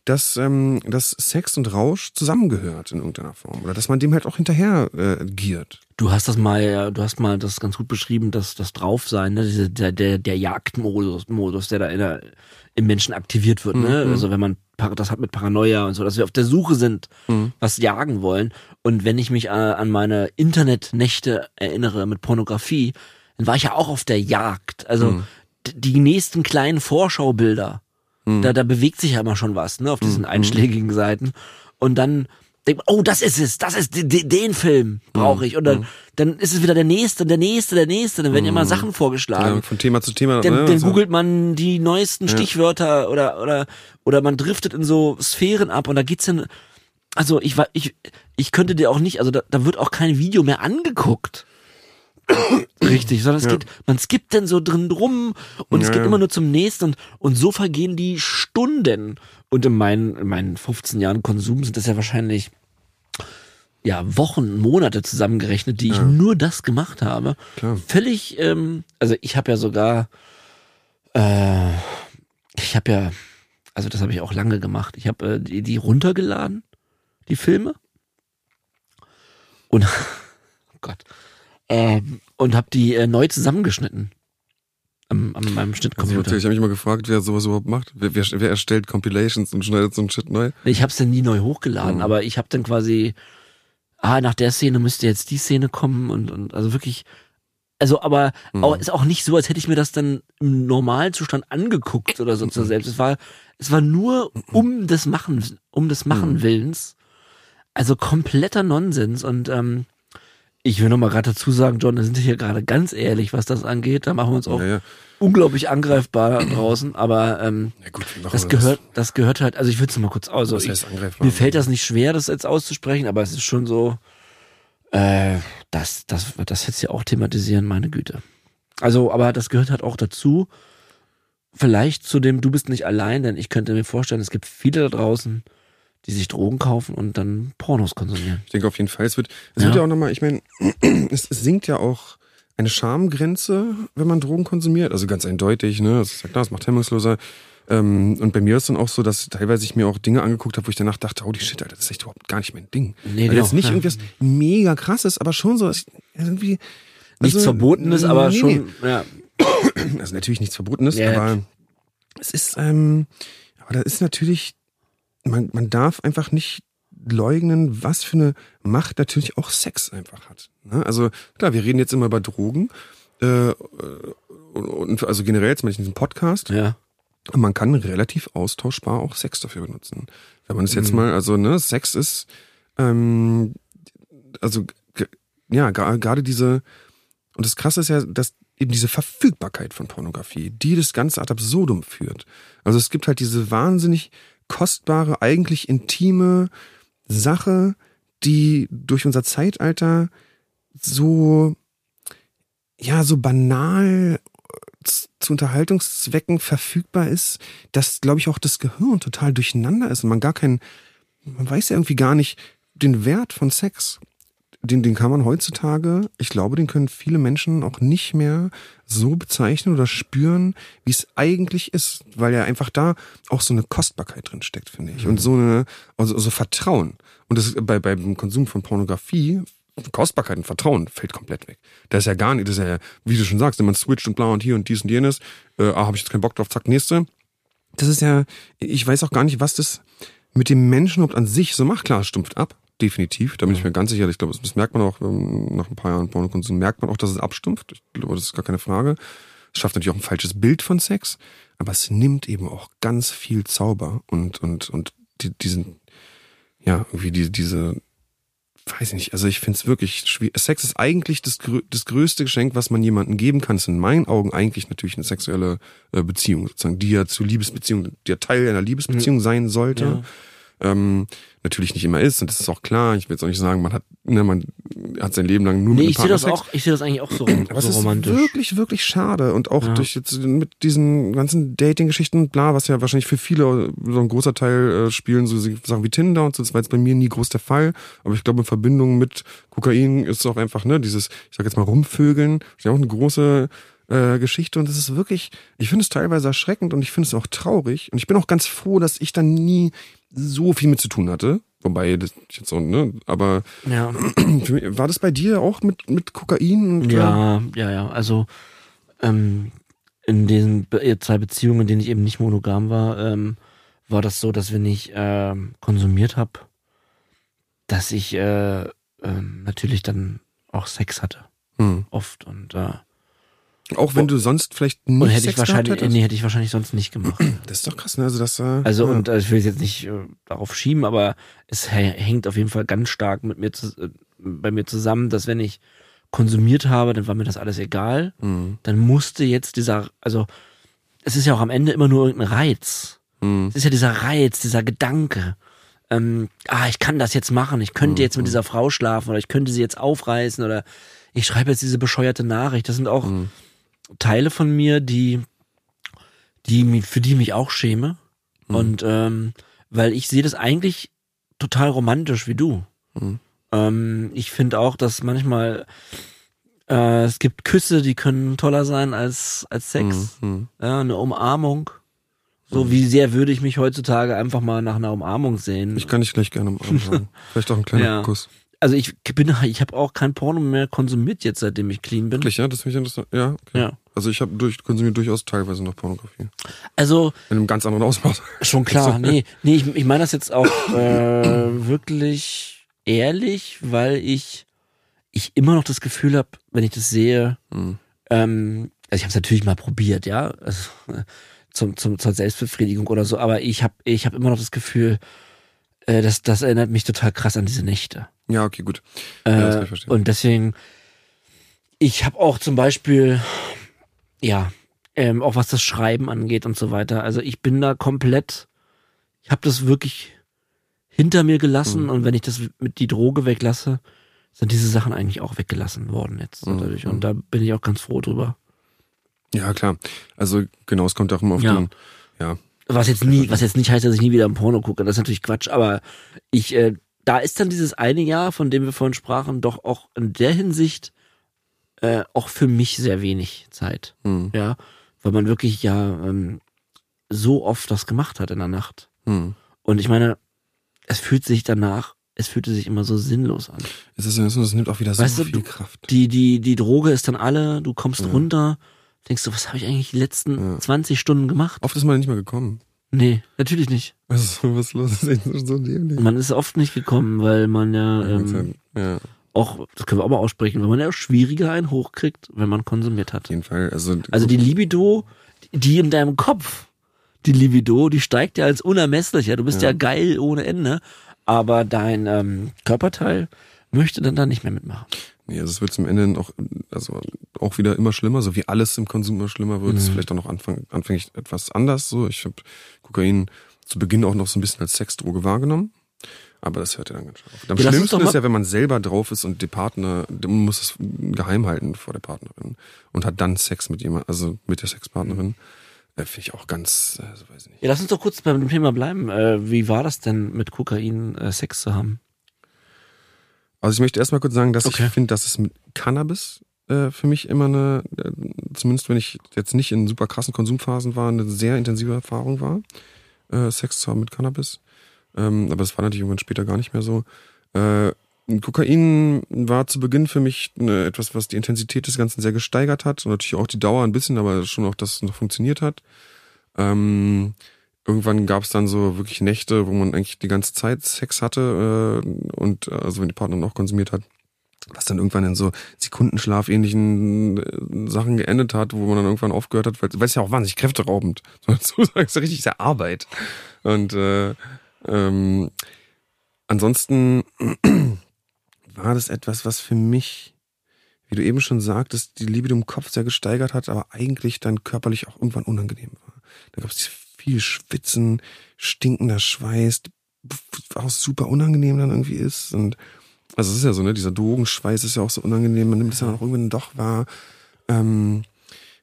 dass, ähm, dass Sex und Rausch zusammengehört in irgendeiner Form oder dass man dem halt auch hinterher äh, giert. Du hast das mal, du hast mal das ganz gut beschrieben, dass das Draufsein, ne, diese, der, der, der Jagdmodus, Modus, der da in der, im Menschen aktiviert wird, ne? Also wenn man das hat mit Paranoia und so, dass wir auf der Suche sind, was jagen wollen. Und wenn ich mich äh, an meine Internetnächte erinnere mit Pornografie, dann war ich ja auch auf der Jagd. Also d- die nächsten kleinen Vorschaubilder, da, da bewegt sich ja immer schon was, ne, auf diesen einschlägigen Seiten. Und dann denkt man, oh, das ist es, das ist, de- de- den Film brauche ich. Und dann, dann ist es wieder der nächste, der nächste, der nächste, dann werden immer Sachen vorgeschlagen. Ja, von Thema zu Thema. Dann, ne, dann so. googelt man die neuesten Stichwörter oder, oder, oder man driftet in so Sphären ab und da geht's dann, also ich war, ich, ich könnte dir auch nicht, also da, da wird auch kein Video mehr angeguckt. Richtig, sondern es geht, man skippt dann so drin drum und es Ja, geht ja. immer nur zum nächsten und, und so vergehen die Stunden. Und in meinen, in meinen 15 Jahren Konsum sind das ja wahrscheinlich ja, Wochen, Monate zusammengerechnet, die ich nur das gemacht habe. Klar. Völlig, ähm, also ich habe ja sogar, äh, ich habe ja, also das habe ich auch lange gemacht. Ich habe äh, die, die runtergeladen, die Filme. Und, oh Gott, ähm, und habe die äh, neu zusammengeschnitten. Am, an meinem Also ich Schnittcomputer. ich habe mich immer gefragt, wer sowas überhaupt macht. Wer, wer, wer erstellt Compilations und schneidet so ein Shit neu? Ich habe es dann nie neu hochgeladen, Mhm. aber ich habe dann quasi, ah, nach der Szene müsste jetzt die Szene kommen und, und also wirklich, also aber Mhm. auch, ist auch nicht so, als hätte ich mir das dann im normalen Zustand angeguckt oder so Mhm. zur selbst. Es war, es war nur um des Machen, um des Machen Mhm. Willens. Also kompletter Nonsens und ähm, ich will noch mal gerade dazu sagen, John, wir sind hier gerade ganz ehrlich, was das angeht. Da machen wir uns auch Ja, ja. unglaublich angreifbar draußen, aber ähm, gut, das wir gehört, das gehört halt, also ich würde es mal kurz aus. Was ich, mir fällt das nicht schwer, das jetzt auszusprechen, aber es ist schon so, äh, das, das, das jetzt ja auch thematisieren, meine Güte. Also, aber das gehört halt auch dazu. Vielleicht zu dem, du bist nicht allein, denn ich könnte mir vorstellen, es gibt viele da draußen, die sich Drogen kaufen und dann Pornos konsumieren. Ich denke auf jeden Fall, es wird, es Ja. wird ja auch nochmal, ich meine, es, es sinkt ja auch eine Schamgrenze, wenn man Drogen konsumiert. Also ganz eindeutig, ne? Das ist ja klar, es macht hemmungsloser. Ähm, und bei mir ist dann auch so, dass teilweise ich mir auch Dinge angeguckt habe, wo ich danach dachte, oh die Shit, Alter, das ist echt überhaupt gar nicht mein Ding. Nee, Weil genau, jetzt nicht ja. irgendwas mega krasses, aber schon so, dass ich irgendwie. Nichts also, Verbotenes, aber nee, schon, ja. Nee. Also natürlich nichts Verbotenes, Ja, ja. aber es ist, ähm, aber da ist natürlich, man, man darf einfach nicht leugnen, was für eine Macht natürlich auch Sex einfach hat. Ne? Also klar, wir reden jetzt immer über Drogen. Äh, und, und also generell jetzt mal in diesem Podcast, ja. man kann relativ austauschbar auch Sex dafür benutzen. Wenn man es Mhm. jetzt mal, also ne, Sex ist, ähm, also ja, gerade diese, und das Krasse ist ja, dass eben diese Verfügbarkeit von Pornografie, die das Ganze ad absurdum führt. Also es gibt halt diese wahnsinnig kostbare, eigentlich intime Sache, die durch unser Zeitalter so, ja, so banal zu Unterhaltungszwecken verfügbar ist, dass, glaube ich, auch das Gehirn total durcheinander ist und man gar keinen, man weiß ja irgendwie gar nicht den Wert von Sex. Den, den kann man heutzutage, ich glaube, den können viele Menschen auch nicht mehr so bezeichnen oder spüren, wie es eigentlich ist, weil ja einfach da auch so eine Kostbarkeit drin steckt, finde ich. Und so eine, also so Vertrauen. Und das bei, beim Konsum von Pornografie, Kostbarkeit und Vertrauen fällt komplett weg. Das ist ja gar nicht, das ist ja, wie du schon sagst, wenn man switcht und bla und hier und dies und jenes, äh, ah, habe ich jetzt keinen Bock drauf, zack, nächste. Das ist ja, ich weiß auch gar nicht, was das mit dem Menschen überhaupt an sich so macht. Klar, stumpft ab, definitiv. Da bin ich mir ganz sicher. Ich glaube, das merkt man auch ähm, nach ein paar Jahren Pornokonsum, merkt man auch, dass es abstumpft. Ich glaube, das ist gar keine Frage. Es schafft natürlich auch ein falsches Bild von Sex, aber es nimmt eben auch ganz viel Zauber und, und, und die, diesen, ja, irgendwie die, diese weiß ich nicht, also ich finde es wirklich schwierig. Sex ist eigentlich das, das größte Geschenk, was man jemandem geben kann. Es ist in meinen Augen eigentlich natürlich eine sexuelle äh, Beziehung, sozusagen, die ja zu Liebesbeziehung, der Teil einer Liebesbeziehung mhm. sein sollte. Ja ähm, natürlich nicht immer ist und das ist auch klar. Ich will jetzt auch nicht sagen, man hat, ne, man hat sein Leben lang nur nee, mit ich sehe das auch, ich sehe das eigentlich auch so, Aber so es ist romantisch. wirklich, wirklich schade und auch ja. durch jetzt mit diesen ganzen Dating-Geschichten, bla, was ja wahrscheinlich für viele so ein großer Teil äh, spielen, so Sachen wie Tinder und so, das war jetzt bei mir nie groß der Fall, aber ich glaube in Verbindung mit Kokain ist es auch einfach, ne, dieses, ich sag jetzt mal rumvögeln, ist ja auch eine große äh, Geschichte und es ist wirklich, ich finde es teilweise erschreckend und ich finde es auch traurig und ich bin auch ganz froh, dass ich dann nie so viel mit zu tun hatte. Wobei, das jetzt so, ne, aber ja. war das bei dir auch mit, mit Kokain? Ja, ja, ja, also ähm, in den zwei Beziehungen, in denen ich eben nicht monogam war, ähm, war das so, dass wenn ich äh, konsumiert habe, dass ich äh, äh, natürlich dann auch Sex hatte. Hm. Oft und äh, auch wenn du sonst vielleicht nicht und hätte Sex ich wahrscheinlich, nee, hätte ich wahrscheinlich sonst nicht gemacht. Das ist doch krass, ne? Also das. Äh, also ja. und äh, ich will es jetzt nicht äh, darauf schieben, aber es hängt auf jeden Fall ganz stark mit mir zu, äh, bei mir zusammen, dass wenn ich konsumiert habe, dann war mir das alles egal. Mhm. Dann musste jetzt dieser, also es ist ja auch am Ende immer nur irgendein Reiz. Mhm. Es ist ja dieser Reiz, dieser Gedanke. Ähm, ah, ich kann das jetzt machen, ich könnte mhm. jetzt mit dieser Frau schlafen oder ich könnte sie jetzt aufreißen oder ich schreibe jetzt diese bescheuerte Nachricht. Das sind auch mhm. Teile von mir, die, die für die mich auch schäme. Mhm. Und ähm, weil ich sehe das eigentlich total romantisch wie du. Mhm. Ähm, ich finde auch, dass manchmal äh, es gibt Küsse, die können toller sein als als Sex. Mhm. mhm. Ja, eine Umarmung. So mhm. wie sehr würde ich mich heutzutage einfach mal nach einer Umarmung sehen. Ich kann nicht gleich gerne umarmen. Vielleicht auch ein kleiner ja. Kuss also ich bin, ich habe auch kein Porno mehr konsumiert jetzt, seitdem ich clean bin. Wirklich, ja, das finde ich interessant. Ja, okay. ja. Also ich habe durch, konsumiert durchaus teilweise noch Pornografie. Also in einem ganz anderen Ausmaß. Schon klar, nee, nee, ich, ich meine das jetzt auch äh, wirklich ehrlich, weil ich ich immer noch das Gefühl habe, wenn ich das sehe, mhm. ähm, also ich habe es natürlich mal probiert, ja, also, zum, zum zur Selbstbefriedigung oder so, aber ich habe ich habe immer noch das Gefühl, äh, das das erinnert mich total krass an diese Nächte. Ja, okay, gut. Äh, ja, und deswegen, ich habe auch zum Beispiel, ja, ähm, auch was das Schreiben angeht und so weiter. Also ich bin da komplett, ich habe das wirklich hinter mir gelassen mhm. und wenn ich das mit die Droge weglasse, sind diese Sachen eigentlich auch weggelassen worden jetzt mhm. dadurch. Und da bin ich auch ganz froh drüber. Ja, klar. Also genau, es kommt auch immer auf ja. den, ja. Was jetzt nie, was jetzt nicht heißt, dass ich nie wieder ein Porno gucke, das ist natürlich Quatsch, aber ich äh, da ist dann dieses eine Jahr, von dem wir vorhin sprachen, doch auch in der Hinsicht äh, auch für mich sehr wenig Zeit. Mhm. Ja, weil man wirklich ja ähm, so oft das gemacht hat in der Nacht. Mhm. Und ich meine, es fühlt sich danach, es fühlte sich immer so sinnlos an. Es ist es nimmt auch wieder so weißt viel du, Kraft. Die, die, die Droge ist dann alle, du kommst ja. runter, denkst du, was habe ich eigentlich die letzten ja. 20 Stunden gemacht? Oft ist man nicht mehr gekommen. Nee, natürlich nicht. Was was los? Ist echt so dämlich. Man ist oft nicht gekommen, weil man ja, ähm, ja. auch, das können wir auch mal aussprechen, weil man ja auch schwieriger einen hochkriegt, wenn man konsumiert hat. Auf jeden Fall. Also, also die Libido, die in deinem Kopf, die Libido, die steigt ja als unermesslich. Ja, du bist ja, ja geil ohne Ende, aber dein ähm, Körperteil möchte dann da nicht mehr mitmachen. Nee, also es wird zum Ende auch, also auch wieder immer schlimmer, so wie alles im Konsum immer schlimmer wird. Mhm. ist vielleicht auch noch anfang, anfänglich etwas anders. So, ich habe Kokain zu Beginn auch noch so ein bisschen als Sexdroge wahrgenommen. Aber das hört ja dann ganz schön auf. Am ja, schlimmsten ist ja, wenn man selber drauf ist und der Partner, der muss es geheim halten vor der Partnerin und hat dann Sex mit jemand, also mit der Sexpartnerin. Äh, Finde ich auch ganz, äh, so weiß ich nicht. Ja, lass uns doch kurz beim Thema bleiben. Äh, wie war das denn mit Kokain äh, Sex zu haben? Also ich möchte erstmal kurz sagen, dass okay. ich finde, dass es mit Cannabis äh, für mich immer eine, äh, zumindest wenn ich jetzt nicht in super krassen Konsumphasen war, eine sehr intensive Erfahrung war, äh, Sex zu haben mit Cannabis. Ähm, aber das war natürlich irgendwann später gar nicht mehr so. Äh, Kokain war zu Beginn für mich eine, etwas, was die Intensität des Ganzen sehr gesteigert hat und natürlich auch die Dauer ein bisschen, aber schon auch, dass es noch funktioniert hat. Ähm, irgendwann gab es dann so wirklich Nächte, wo man eigentlich die ganze Zeit Sex hatte äh, und äh, also wenn die Partnerin auch konsumiert hat, was dann irgendwann in so Sekundenschlaf ähnlichen äh, Sachen geendet hat, wo man dann irgendwann aufgehört hat, weil, es ja auch wahnsinnig kräfteraubend, so ist ja richtig sehr Arbeit. Und äh, ähm, ansonsten war das etwas, was für mich, wie du eben schon sagtest, die Liebe im Kopf sehr gesteigert hat, aber eigentlich dann körperlich auch irgendwann unangenehm war. Da gab es viel Schwitzen, stinkender Schweiß, auch super unangenehm dann irgendwie ist. Und also es ist ja so, ne, dieser Drogenschweiß ist ja auch so unangenehm, man nimmt es ja auch irgendwann doch wahr. Ähm,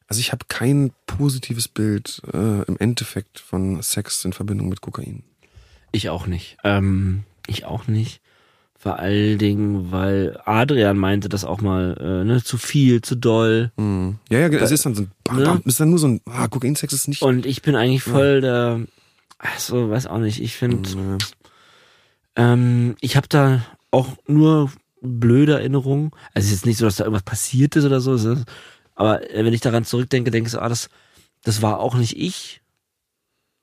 also ich habe kein positives Bild äh, im Endeffekt von Sex in Verbindung mit Kokain. Ich auch nicht. Ähm, ich auch nicht. Vor allen Dingen, weil Adrian meinte das auch mal, äh, ne, zu viel, zu doll. Mhm. Ja, ja, es ist dann so ein bam, bam, ist dann nur so ein ah, Kokainsex ist nicht. Und ich bin eigentlich voll der, also weiß auch nicht, ich finde, Mhm. ähm, ich habe da auch nur blöde Erinnerungen. Also es ist jetzt nicht so, dass da irgendwas passiert ist oder so, aber äh, wenn ich daran zurückdenke, denke ich so, ah, das, das war auch nicht ich.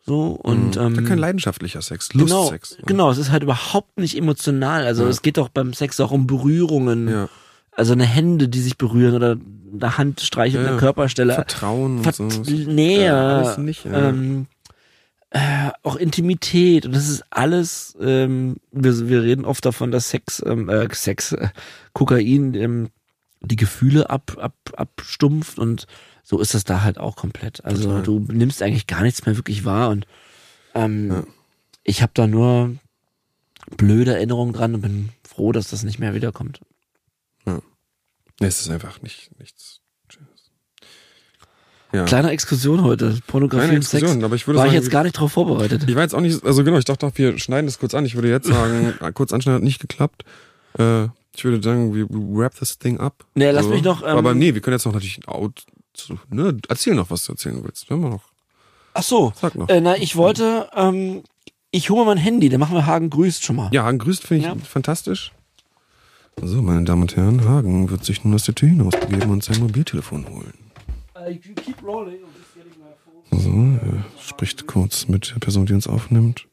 So, und Mhm. ähm, kein leidenschaftlicher Sex, genau, Lustsex. genau, es ist halt überhaupt nicht emotional. Also Ja. es geht doch beim Sex auch um Berührungen. Ja. Also eine Hände, die sich berühren oder eine Hand streichelt Ja, eine. Körperstelle. Vertrauen Vert und so. Nähe, Ja, alles nicht, ja. ähm, äh, auch Intimität und das ist alles, ähm, wir, wir reden oft davon, dass Sex, ähm, äh, Sex, äh, Kokain ähm, die Gefühle ab, ab, abstumpft und so ist das da halt auch komplett. Also Total. du nimmst eigentlich gar nichts mehr wirklich wahr und ähm, Ja. ich habe da nur blöde Erinnerungen dran und bin froh, dass das nicht mehr wiederkommt. Nee, es ist einfach nicht, nichts Schönes. Ja. Kleine Exkursion heute, Pornografie Kleine und Sex. Exkursion, aber ich würde War ich sagen, jetzt gar nicht drauf vorbereitet. Ich war jetzt auch nicht, also genau, ich dachte, wir schneiden das kurz an. Ich würde jetzt sagen, kurz anschneiden hat nicht geklappt. Äh, ich würde sagen, wir wrap this thing up. Nee, lass mich noch, ähm, aber nee, wir können jetzt noch natürlich out, zu, ne, erzähl noch, was du erzählen willst. Wenn wir noch, Ach so, sag noch. äh, na, ich wollte, ähm, ich hole mal mein Handy, dann machen wir Hagen grüßt schon mal. ja, Hagen grüßt, finde ich Ja. fantastisch. So, meine Damen und Herren, Hagen wird sich nun aus der Tür hinausbegeben und sein Mobiltelefon holen. So, er spricht kurz mit der Person, die uns aufnimmt.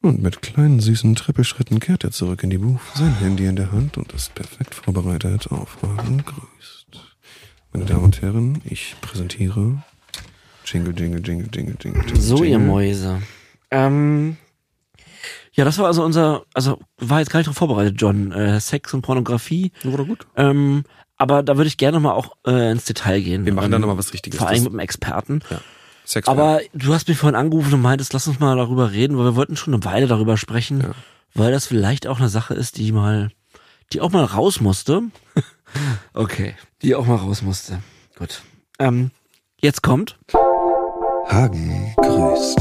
Und mit kleinen süßen Trippelschritten kehrt er zurück in die Booth, sein Handy in der Hand und ist perfekt vorbereitet auf Hagen grüßt. Meine Damen und Herren, ich präsentiere Jingle, Jingle, Jingle, Jingle, Jingle, Jingle. So, ihr Jingle. Mäuse. Ähm, ja, das war also unser, also war jetzt gar nicht drauf vorbereitet, John. Äh, Sex und Pornografie. Doch gut. Ähm, aber da würde ich gerne mal auch äh, ins Detail gehen. Wir machen ähm, dann nochmal was Richtiges. Vor allem mit einem Experten. ja. Sex. Aber du hast mich vorhin angerufen und meintest, lass uns mal darüber reden, weil wir wollten schon eine Weile darüber sprechen, Ja. weil das vielleicht auch eine Sache ist, die mal, die auch mal raus musste. Okay, die auch mal raus musste. Gut. Ähm, jetzt kommt. Hagen grüßt.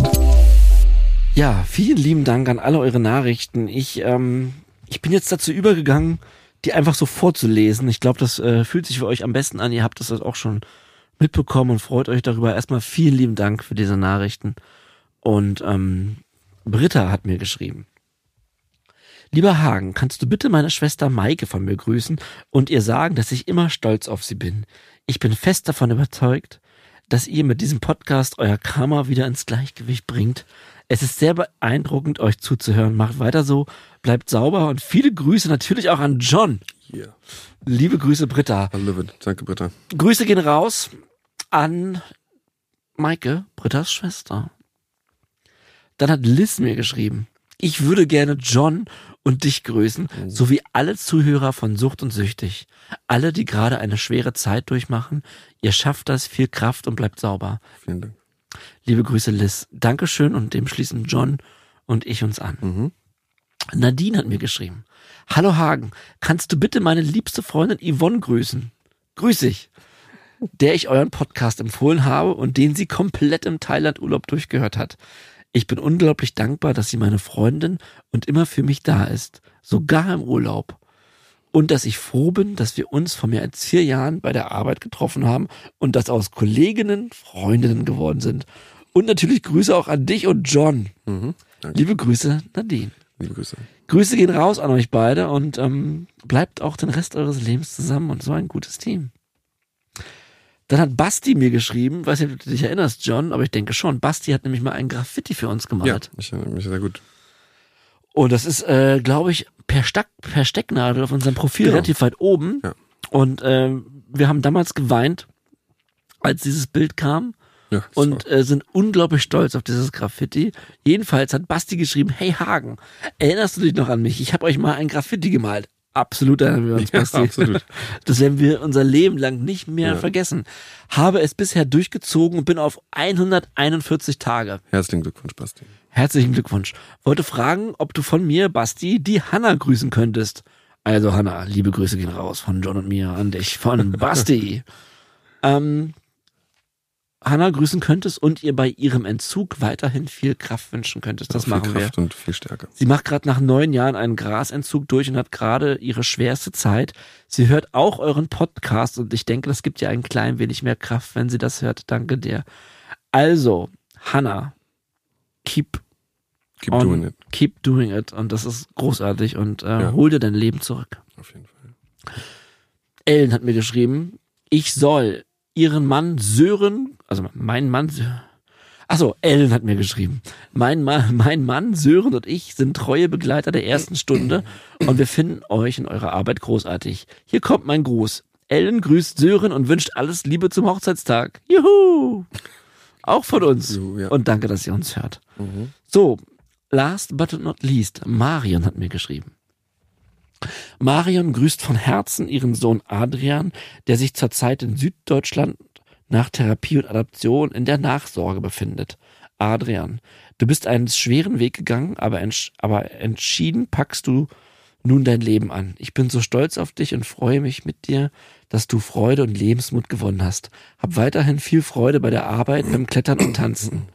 Ja, vielen lieben Dank an alle eure Nachrichten. Ich, ähm, ich bin jetzt dazu übergegangen, die einfach so vorzulesen. Ich glaube, das äh, fühlt sich für euch am besten an. Ihr habt das auch schon mitbekommen und freut euch darüber. Erstmal vielen lieben Dank für diese Nachrichten. Und ähm, Britta hat mir geschrieben. Lieber Hagen, kannst du bitte meine Schwester Maike von mir grüßen und ihr sagen, dass ich immer stolz auf sie bin. Ich bin fest davon überzeugt, dass ihr mit diesem Podcast euer Karma wieder ins Gleichgewicht bringt. Es ist sehr beeindruckend, euch zuzuhören. Macht weiter so, bleibt sauber und viele Grüße natürlich auch an John. Yeah. Liebe Grüße, Britta. I love it. Danke, Britta. Grüße gehen raus an Maike, Brittas Schwester. Dann hat Liz mir geschrieben, ich würde gerne John und dich grüßen, sowie alle Zuhörer von Sucht und Süchtig. Alle, die gerade eine schwere Zeit durchmachen. Ihr schafft das, viel Kraft und bleibt sauber. Vielen Dank. Liebe Grüße, Liz. Dankeschön und dem schließen John und ich uns an. Mhm. Nadine hat mir geschrieben. Hallo Hagen, kannst du bitte meine liebste Freundin Yvonne grüßen? Grüß ich. Der ich euren Podcast empfohlen habe und den sie komplett im Thailand-Urlaub durchgehört hat. Ich bin unglaublich dankbar, dass sie meine Freundin und immer für mich da ist. Sogar im Urlaub. Und dass ich froh bin, dass wir uns vor mehr als vier Jahren bei der Arbeit getroffen haben und dass aus Kolleginnen Freundinnen geworden sind. Und natürlich Grüße auch an dich und John. Mhm. Liebe Grüße, Nadine. Liebe Grüße. Grüße gehen raus an euch beide und ähm, bleibt auch den Rest eures Lebens zusammen und so ein gutes Team. Dann hat Basti mir geschrieben, weiß nicht, ob du dich erinnerst, John, aber ich denke schon. Basti hat nämlich mal ein Graffiti für uns Ja, gemalt. ich erinnere mich sehr gut. Und das ist, äh, glaube ich, per, Stack, per Stecknadel auf unserem Profil Genau. relativ weit oben. Ja. Und ähm, wir haben damals geweint, als dieses Bild kam Ja, und äh, sind unglaublich stolz auf dieses Graffiti. Jedenfalls hat Basti geschrieben, hey Hagen, erinnerst du dich noch an mich? Ich habe euch mal ein Graffiti gemalt. Absolut erinnern wir uns, Ja, Basti. absolut. Das werden wir unser Leben lang nicht mehr Ja. vergessen. Habe es bisher durchgezogen und bin auf 141 Tage. Herzlichen Glückwunsch, Basti. Herzlichen Glückwunsch. Wollte fragen, ob du von mir, Basti, die Hanna grüßen könntest. Also Hanna, liebe Grüße gehen raus von John und mir an dich, von Basti. ähm, Hanna grüßen könntest und ihr bei ihrem Entzug weiterhin viel Kraft wünschen könntest. Das viel machen wir. Kraft und viel Stärke. Sie macht gerade nach neun Jahren einen Grasentzug durch und hat gerade ihre schwerste Zeit. Sie hört auch euren Podcast und ich denke, das gibt ihr ein klein wenig mehr Kraft, wenn sie das hört. Danke dir. Also, Hannah, keep Keep on, doing it. keep doing it und das ist großartig und äh, Ja. hol dir dein Leben zurück. Auf jeden Fall. Ellen hat mir geschrieben, ich soll ihren Mann Sören, also mein Mann, achso, Ellen hat mir geschrieben, mein Mann, mein Mann Sören und ich sind treue Begleiter der ersten Stunde und wir finden euch in eurer Arbeit großartig. Hier kommt mein Gruß. Ellen grüßt Sören und wünscht alles Liebe zum Hochzeitstag. Juhu! Auch von uns. Und danke, dass ihr uns hört. Mhm. So, last but not least, Marion hat mir geschrieben. Marion grüßt von Herzen ihren Sohn Adrian, der sich zurzeit in Süddeutschland nach Therapie und Adaption in der Nachsorge befindet. Adrian, du bist einen schweren Weg gegangen, aber, entsch aber entschieden packst du nun dein Leben an. Ich bin so stolz auf dich und freue mich mit dir, dass du Freude und Lebensmut gewonnen hast. Hab weiterhin viel Freude bei der Arbeit, beim Klettern und Tanzen.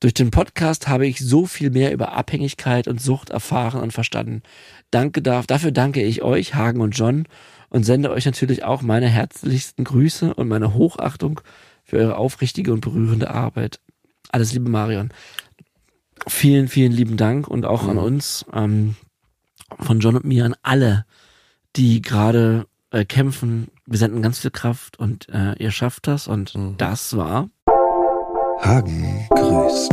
Durch den Podcast habe ich so viel mehr über Abhängigkeit und Sucht erfahren und verstanden. Danke darf, dafür danke ich euch, Hagen und John, und sende euch natürlich auch meine herzlichsten Grüße und meine Hochachtung für eure aufrichtige und berührende Arbeit. Alles Liebe, Marion. Vielen, vielen lieben Dank und auch an uns, ähm, von John und mir, an alle, die gerade äh, kämpfen. Wir senden ganz viel Kraft und äh, ihr schafft das und das war Hagen grüßt.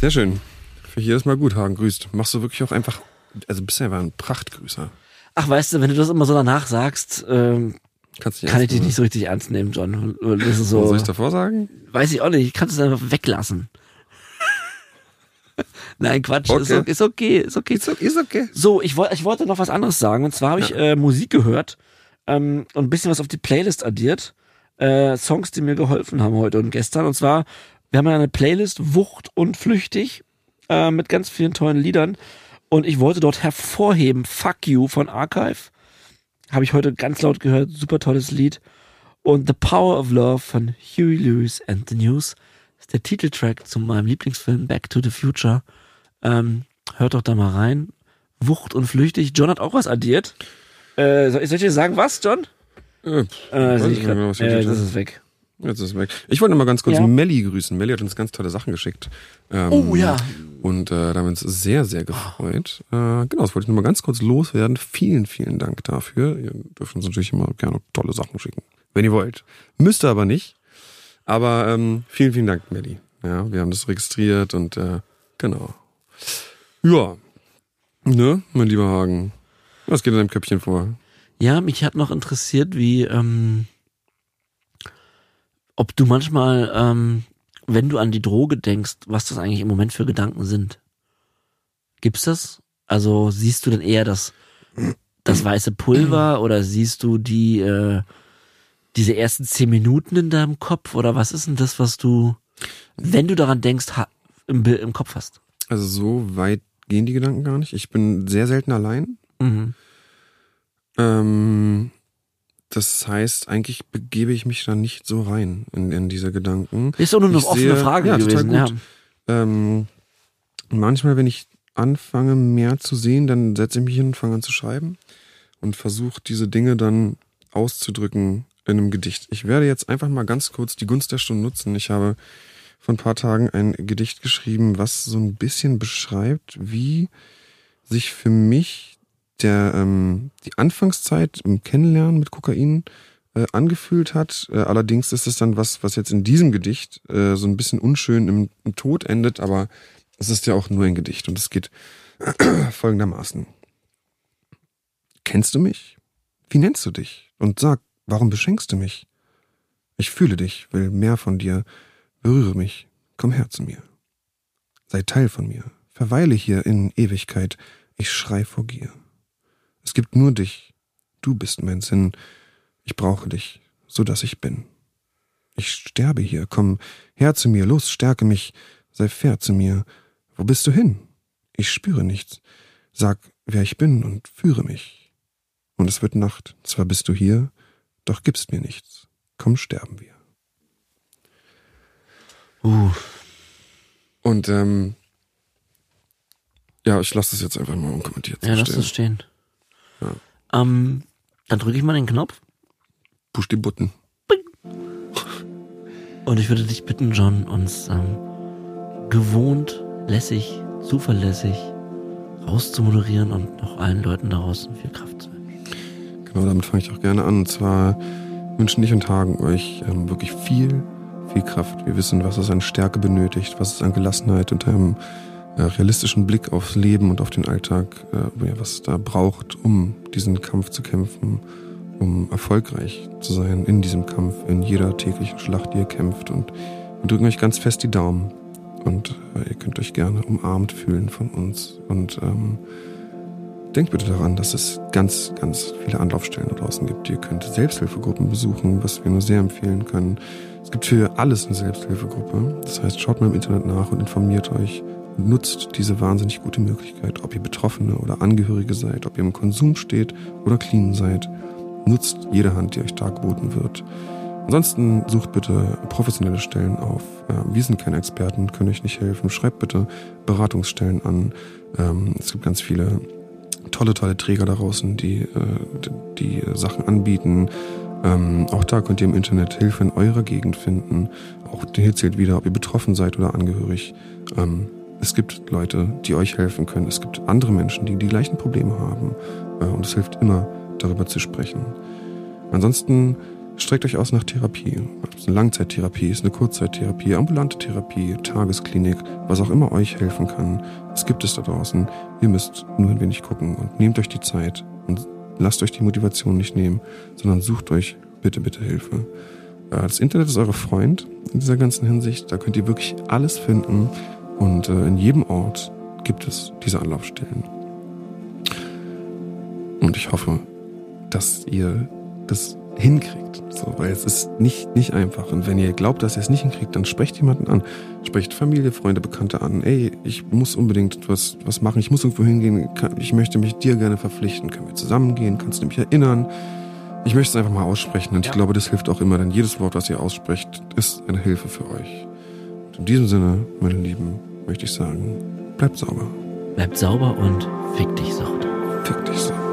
Sehr schön. Für jedes Mal gut, Hagen grüßt. Machst du wirklich auch einfach, also bist du einfach ein Prachtgrüßer. Ach, weißt du, wenn du das immer so danach sagst, ähm, Kannst du kann ich dich nicht so richtig ernst nehmen, John. Das ist so, Soll ich davor sagen? weiß ich auch nicht, ich kann es einfach weglassen. Nein, Quatsch, ist, Okay. okay, ist okay, ist okay. Ist okay. So, ich, wollte ich wollte noch was anderes sagen. Und zwar habe ich äh, Musik gehört ähm, und ein bisschen was auf die Playlist addiert. Äh, Songs, die mir geholfen haben heute und gestern. Und zwar, wir haben ja eine Playlist Wucht und Flüchtig äh, mit ganz vielen tollen Liedern. Und ich wollte dort hervorheben Fuck You von Archive. Habe ich heute ganz laut gehört. Super tolles Lied. Und The Power of Love von Huey Lewis and the News ist der Titeltrack zu meinem Lieblingsfilm Back to the Future. Ähm, hört doch da mal rein. Wucht und flüchtig. John hat auch was addiert. Äh, soll, ich- soll ich dir sagen, was, John? Äh, Äh, ich ich nicht grad. mehr, was ich äh, das ist weg. Jetzt ist es weg. Ich wollte mal ganz kurz Ja. Melli grüßen. Melli hat uns ganz tolle Sachen geschickt. Ähm, Oh, ja. Und äh, da haben wir uns sehr, sehr gefreut. Äh, genau, das wollte ich noch mal ganz kurz loswerden. Vielen, vielen Dank dafür. Ihr dürft uns natürlich immer gerne tolle Sachen schicken, wenn ihr wollt. Müsst ihr aber nicht. Aber ähm, vielen, vielen Dank, Melli. Ja, wir haben das registriert und äh, genau. Ja. Ne, mein lieber Hagen. Was geht in deinem Köpfchen vor? Ja, mich hat noch interessiert, wie, ähm, ob du manchmal, ähm, wenn du an die Droge denkst, was das eigentlich im Moment für Gedanken sind. Gibt's das? Also siehst du denn eher das, das weiße Pulver oder siehst du die, äh, diese ersten zehn Minuten in deinem Kopf oder was ist denn das, was du, wenn du daran denkst, ha im, im Kopf hast? Also so weit gehen die Gedanken gar nicht. Ich bin sehr selten allein. Mhm. Ähm, das heißt, eigentlich begebe ich mich da nicht so rein in, in diese Gedanken. Ist doch nur eine offene Frage ja, total gewesen, ja. gut. Ähm, manchmal, wenn ich anfange, mehr zu sehen, dann setze ich mich hin und fange an zu schreiben und versuche diese Dinge dann auszudrücken in einem Gedicht. Ich werde jetzt einfach mal ganz kurz die Gunst der Stunde nutzen. Ich habe vor ein paar Tagen ein Gedicht geschrieben, was so ein bisschen beschreibt, wie sich für mich der ähm, die Anfangszeit im Kennenlernen mit Kokain äh, angefühlt hat. Äh, allerdings ist es dann was, was jetzt in diesem Gedicht äh, so ein bisschen unschön im, im Tod endet, aber es ist ja auch nur ein Gedicht und es geht folgendermaßen. Kennst du mich? Wie nennst du dich? Und sag, warum beschenkst du mich? Ich fühle dich, will mehr von dir, berühre mich, komm her zu mir. Sei Teil von mir, verweile hier in Ewigkeit, ich schrei vor Gier. Es gibt nur dich. Du bist mein Sinn. Ich brauche dich, so dass ich bin. Ich sterbe hier. Komm her zu mir. Los, stärke mich. Sei fair zu mir. Wo bist du hin? Ich spüre nichts. Sag, wer ich bin und führe mich. Und es wird Nacht. Zwar bist du hier, doch gibst mir nichts. Komm, sterben wir. Uh. Und ähm, ja, ich lasse das jetzt einfach mal unkommentiert Ja, lass das stehen. Ja. Ähm, dann drücke ich mal den Knopf Push die Button. und ich würde dich bitten, John, uns ähm, gewohnt, lässig, zuverlässig rauszumoderieren und noch allen Leuten da draußen viel Kraft zu wünschen. Genau, damit fange ich auch gerne an. Und zwar wünschen ich und tagen euch ähm, wirklich viel, viel Kraft. Wir wissen, was es an Stärke benötigt, was es an Gelassenheit und einem äh, realistischen Blick aufs Leben und auf den Alltag, äh, was es da braucht, um diesen Kampf zu kämpfen, um erfolgreich zu sein in diesem Kampf, in jeder täglichen Schlacht, die ihr kämpft. Und wir drücken euch ganz fest die Daumen. Und äh, ihr könnt euch gerne umarmt fühlen von uns. Und ähm, Denkt bitte daran, dass es ganz, ganz viele Anlaufstellen da draußen gibt. Ihr könnt Selbsthilfegruppen besuchen, was wir nur sehr empfehlen können. Es gibt für alles eine Selbsthilfegruppe. Das heißt, schaut mal im Internet nach und informiert euch nutzt diese wahnsinnig gute Möglichkeit, ob ihr Betroffene oder Angehörige seid, ob ihr im Konsum steht oder clean seid. Nutzt jede Hand, die euch da geboten wird. Ansonsten sucht bitte professionelle Stellen auf. Wir sind keine Experten, können euch nicht helfen. Schreibt bitte Beratungsstellen an. Ähm, es gibt ganz viele tolle, tolle Träger da draußen, die, äh, die Sachen anbieten. Ähm, auch da könnt ihr im Internet Hilfe in eurer Gegend finden. Auch hier zählt wieder, ob ihr betroffen seid oder angehörig. Ähm, es gibt Leute, die euch helfen können. Es gibt andere Menschen, die die gleichen Probleme haben. Äh, und es hilft immer, darüber zu sprechen. Ansonsten streckt euch aus nach Therapie. Ob es eine Langzeittherapie ist, eine Kurzzeittherapie, ambulante Therapie, Tagesklinik, was auch immer euch helfen kann. Es gibt es da draußen. Ihr müsst nur ein wenig gucken und nehmt euch die Zeit und lasst euch die Motivation nicht nehmen, sondern sucht euch bitte, bitte Hilfe. Äh, Das Internet ist eure Freund in dieser ganzen Hinsicht. Da könnt ihr wirklich alles finden und äh, in jedem Ort gibt es diese Anlaufstellen. Und ich hoffe, dass ihr das hinkriegt. So, weil es ist nicht, nicht einfach. Und wenn ihr glaubt, dass ihr es nicht hinkriegt, dann sprecht jemanden an. Sprecht Familie, Freunde, Bekannte an. Ey, ich muss unbedingt was, was machen. Ich muss irgendwo hingehen. Ich möchte mich dir gerne verpflichten. Können wir zusammengehen? Kannst du mich erinnern? Ich möchte es einfach mal aussprechen. Und ich Ja. glaube, das hilft auch immer, denn jedes Wort, was ihr aussprecht, ist eine Hilfe für euch. Und in diesem Sinne, meine Lieben, möchte ich sagen, bleibt sauber. Bleibt sauber und fick dich, Sauter. Fick dich sauber.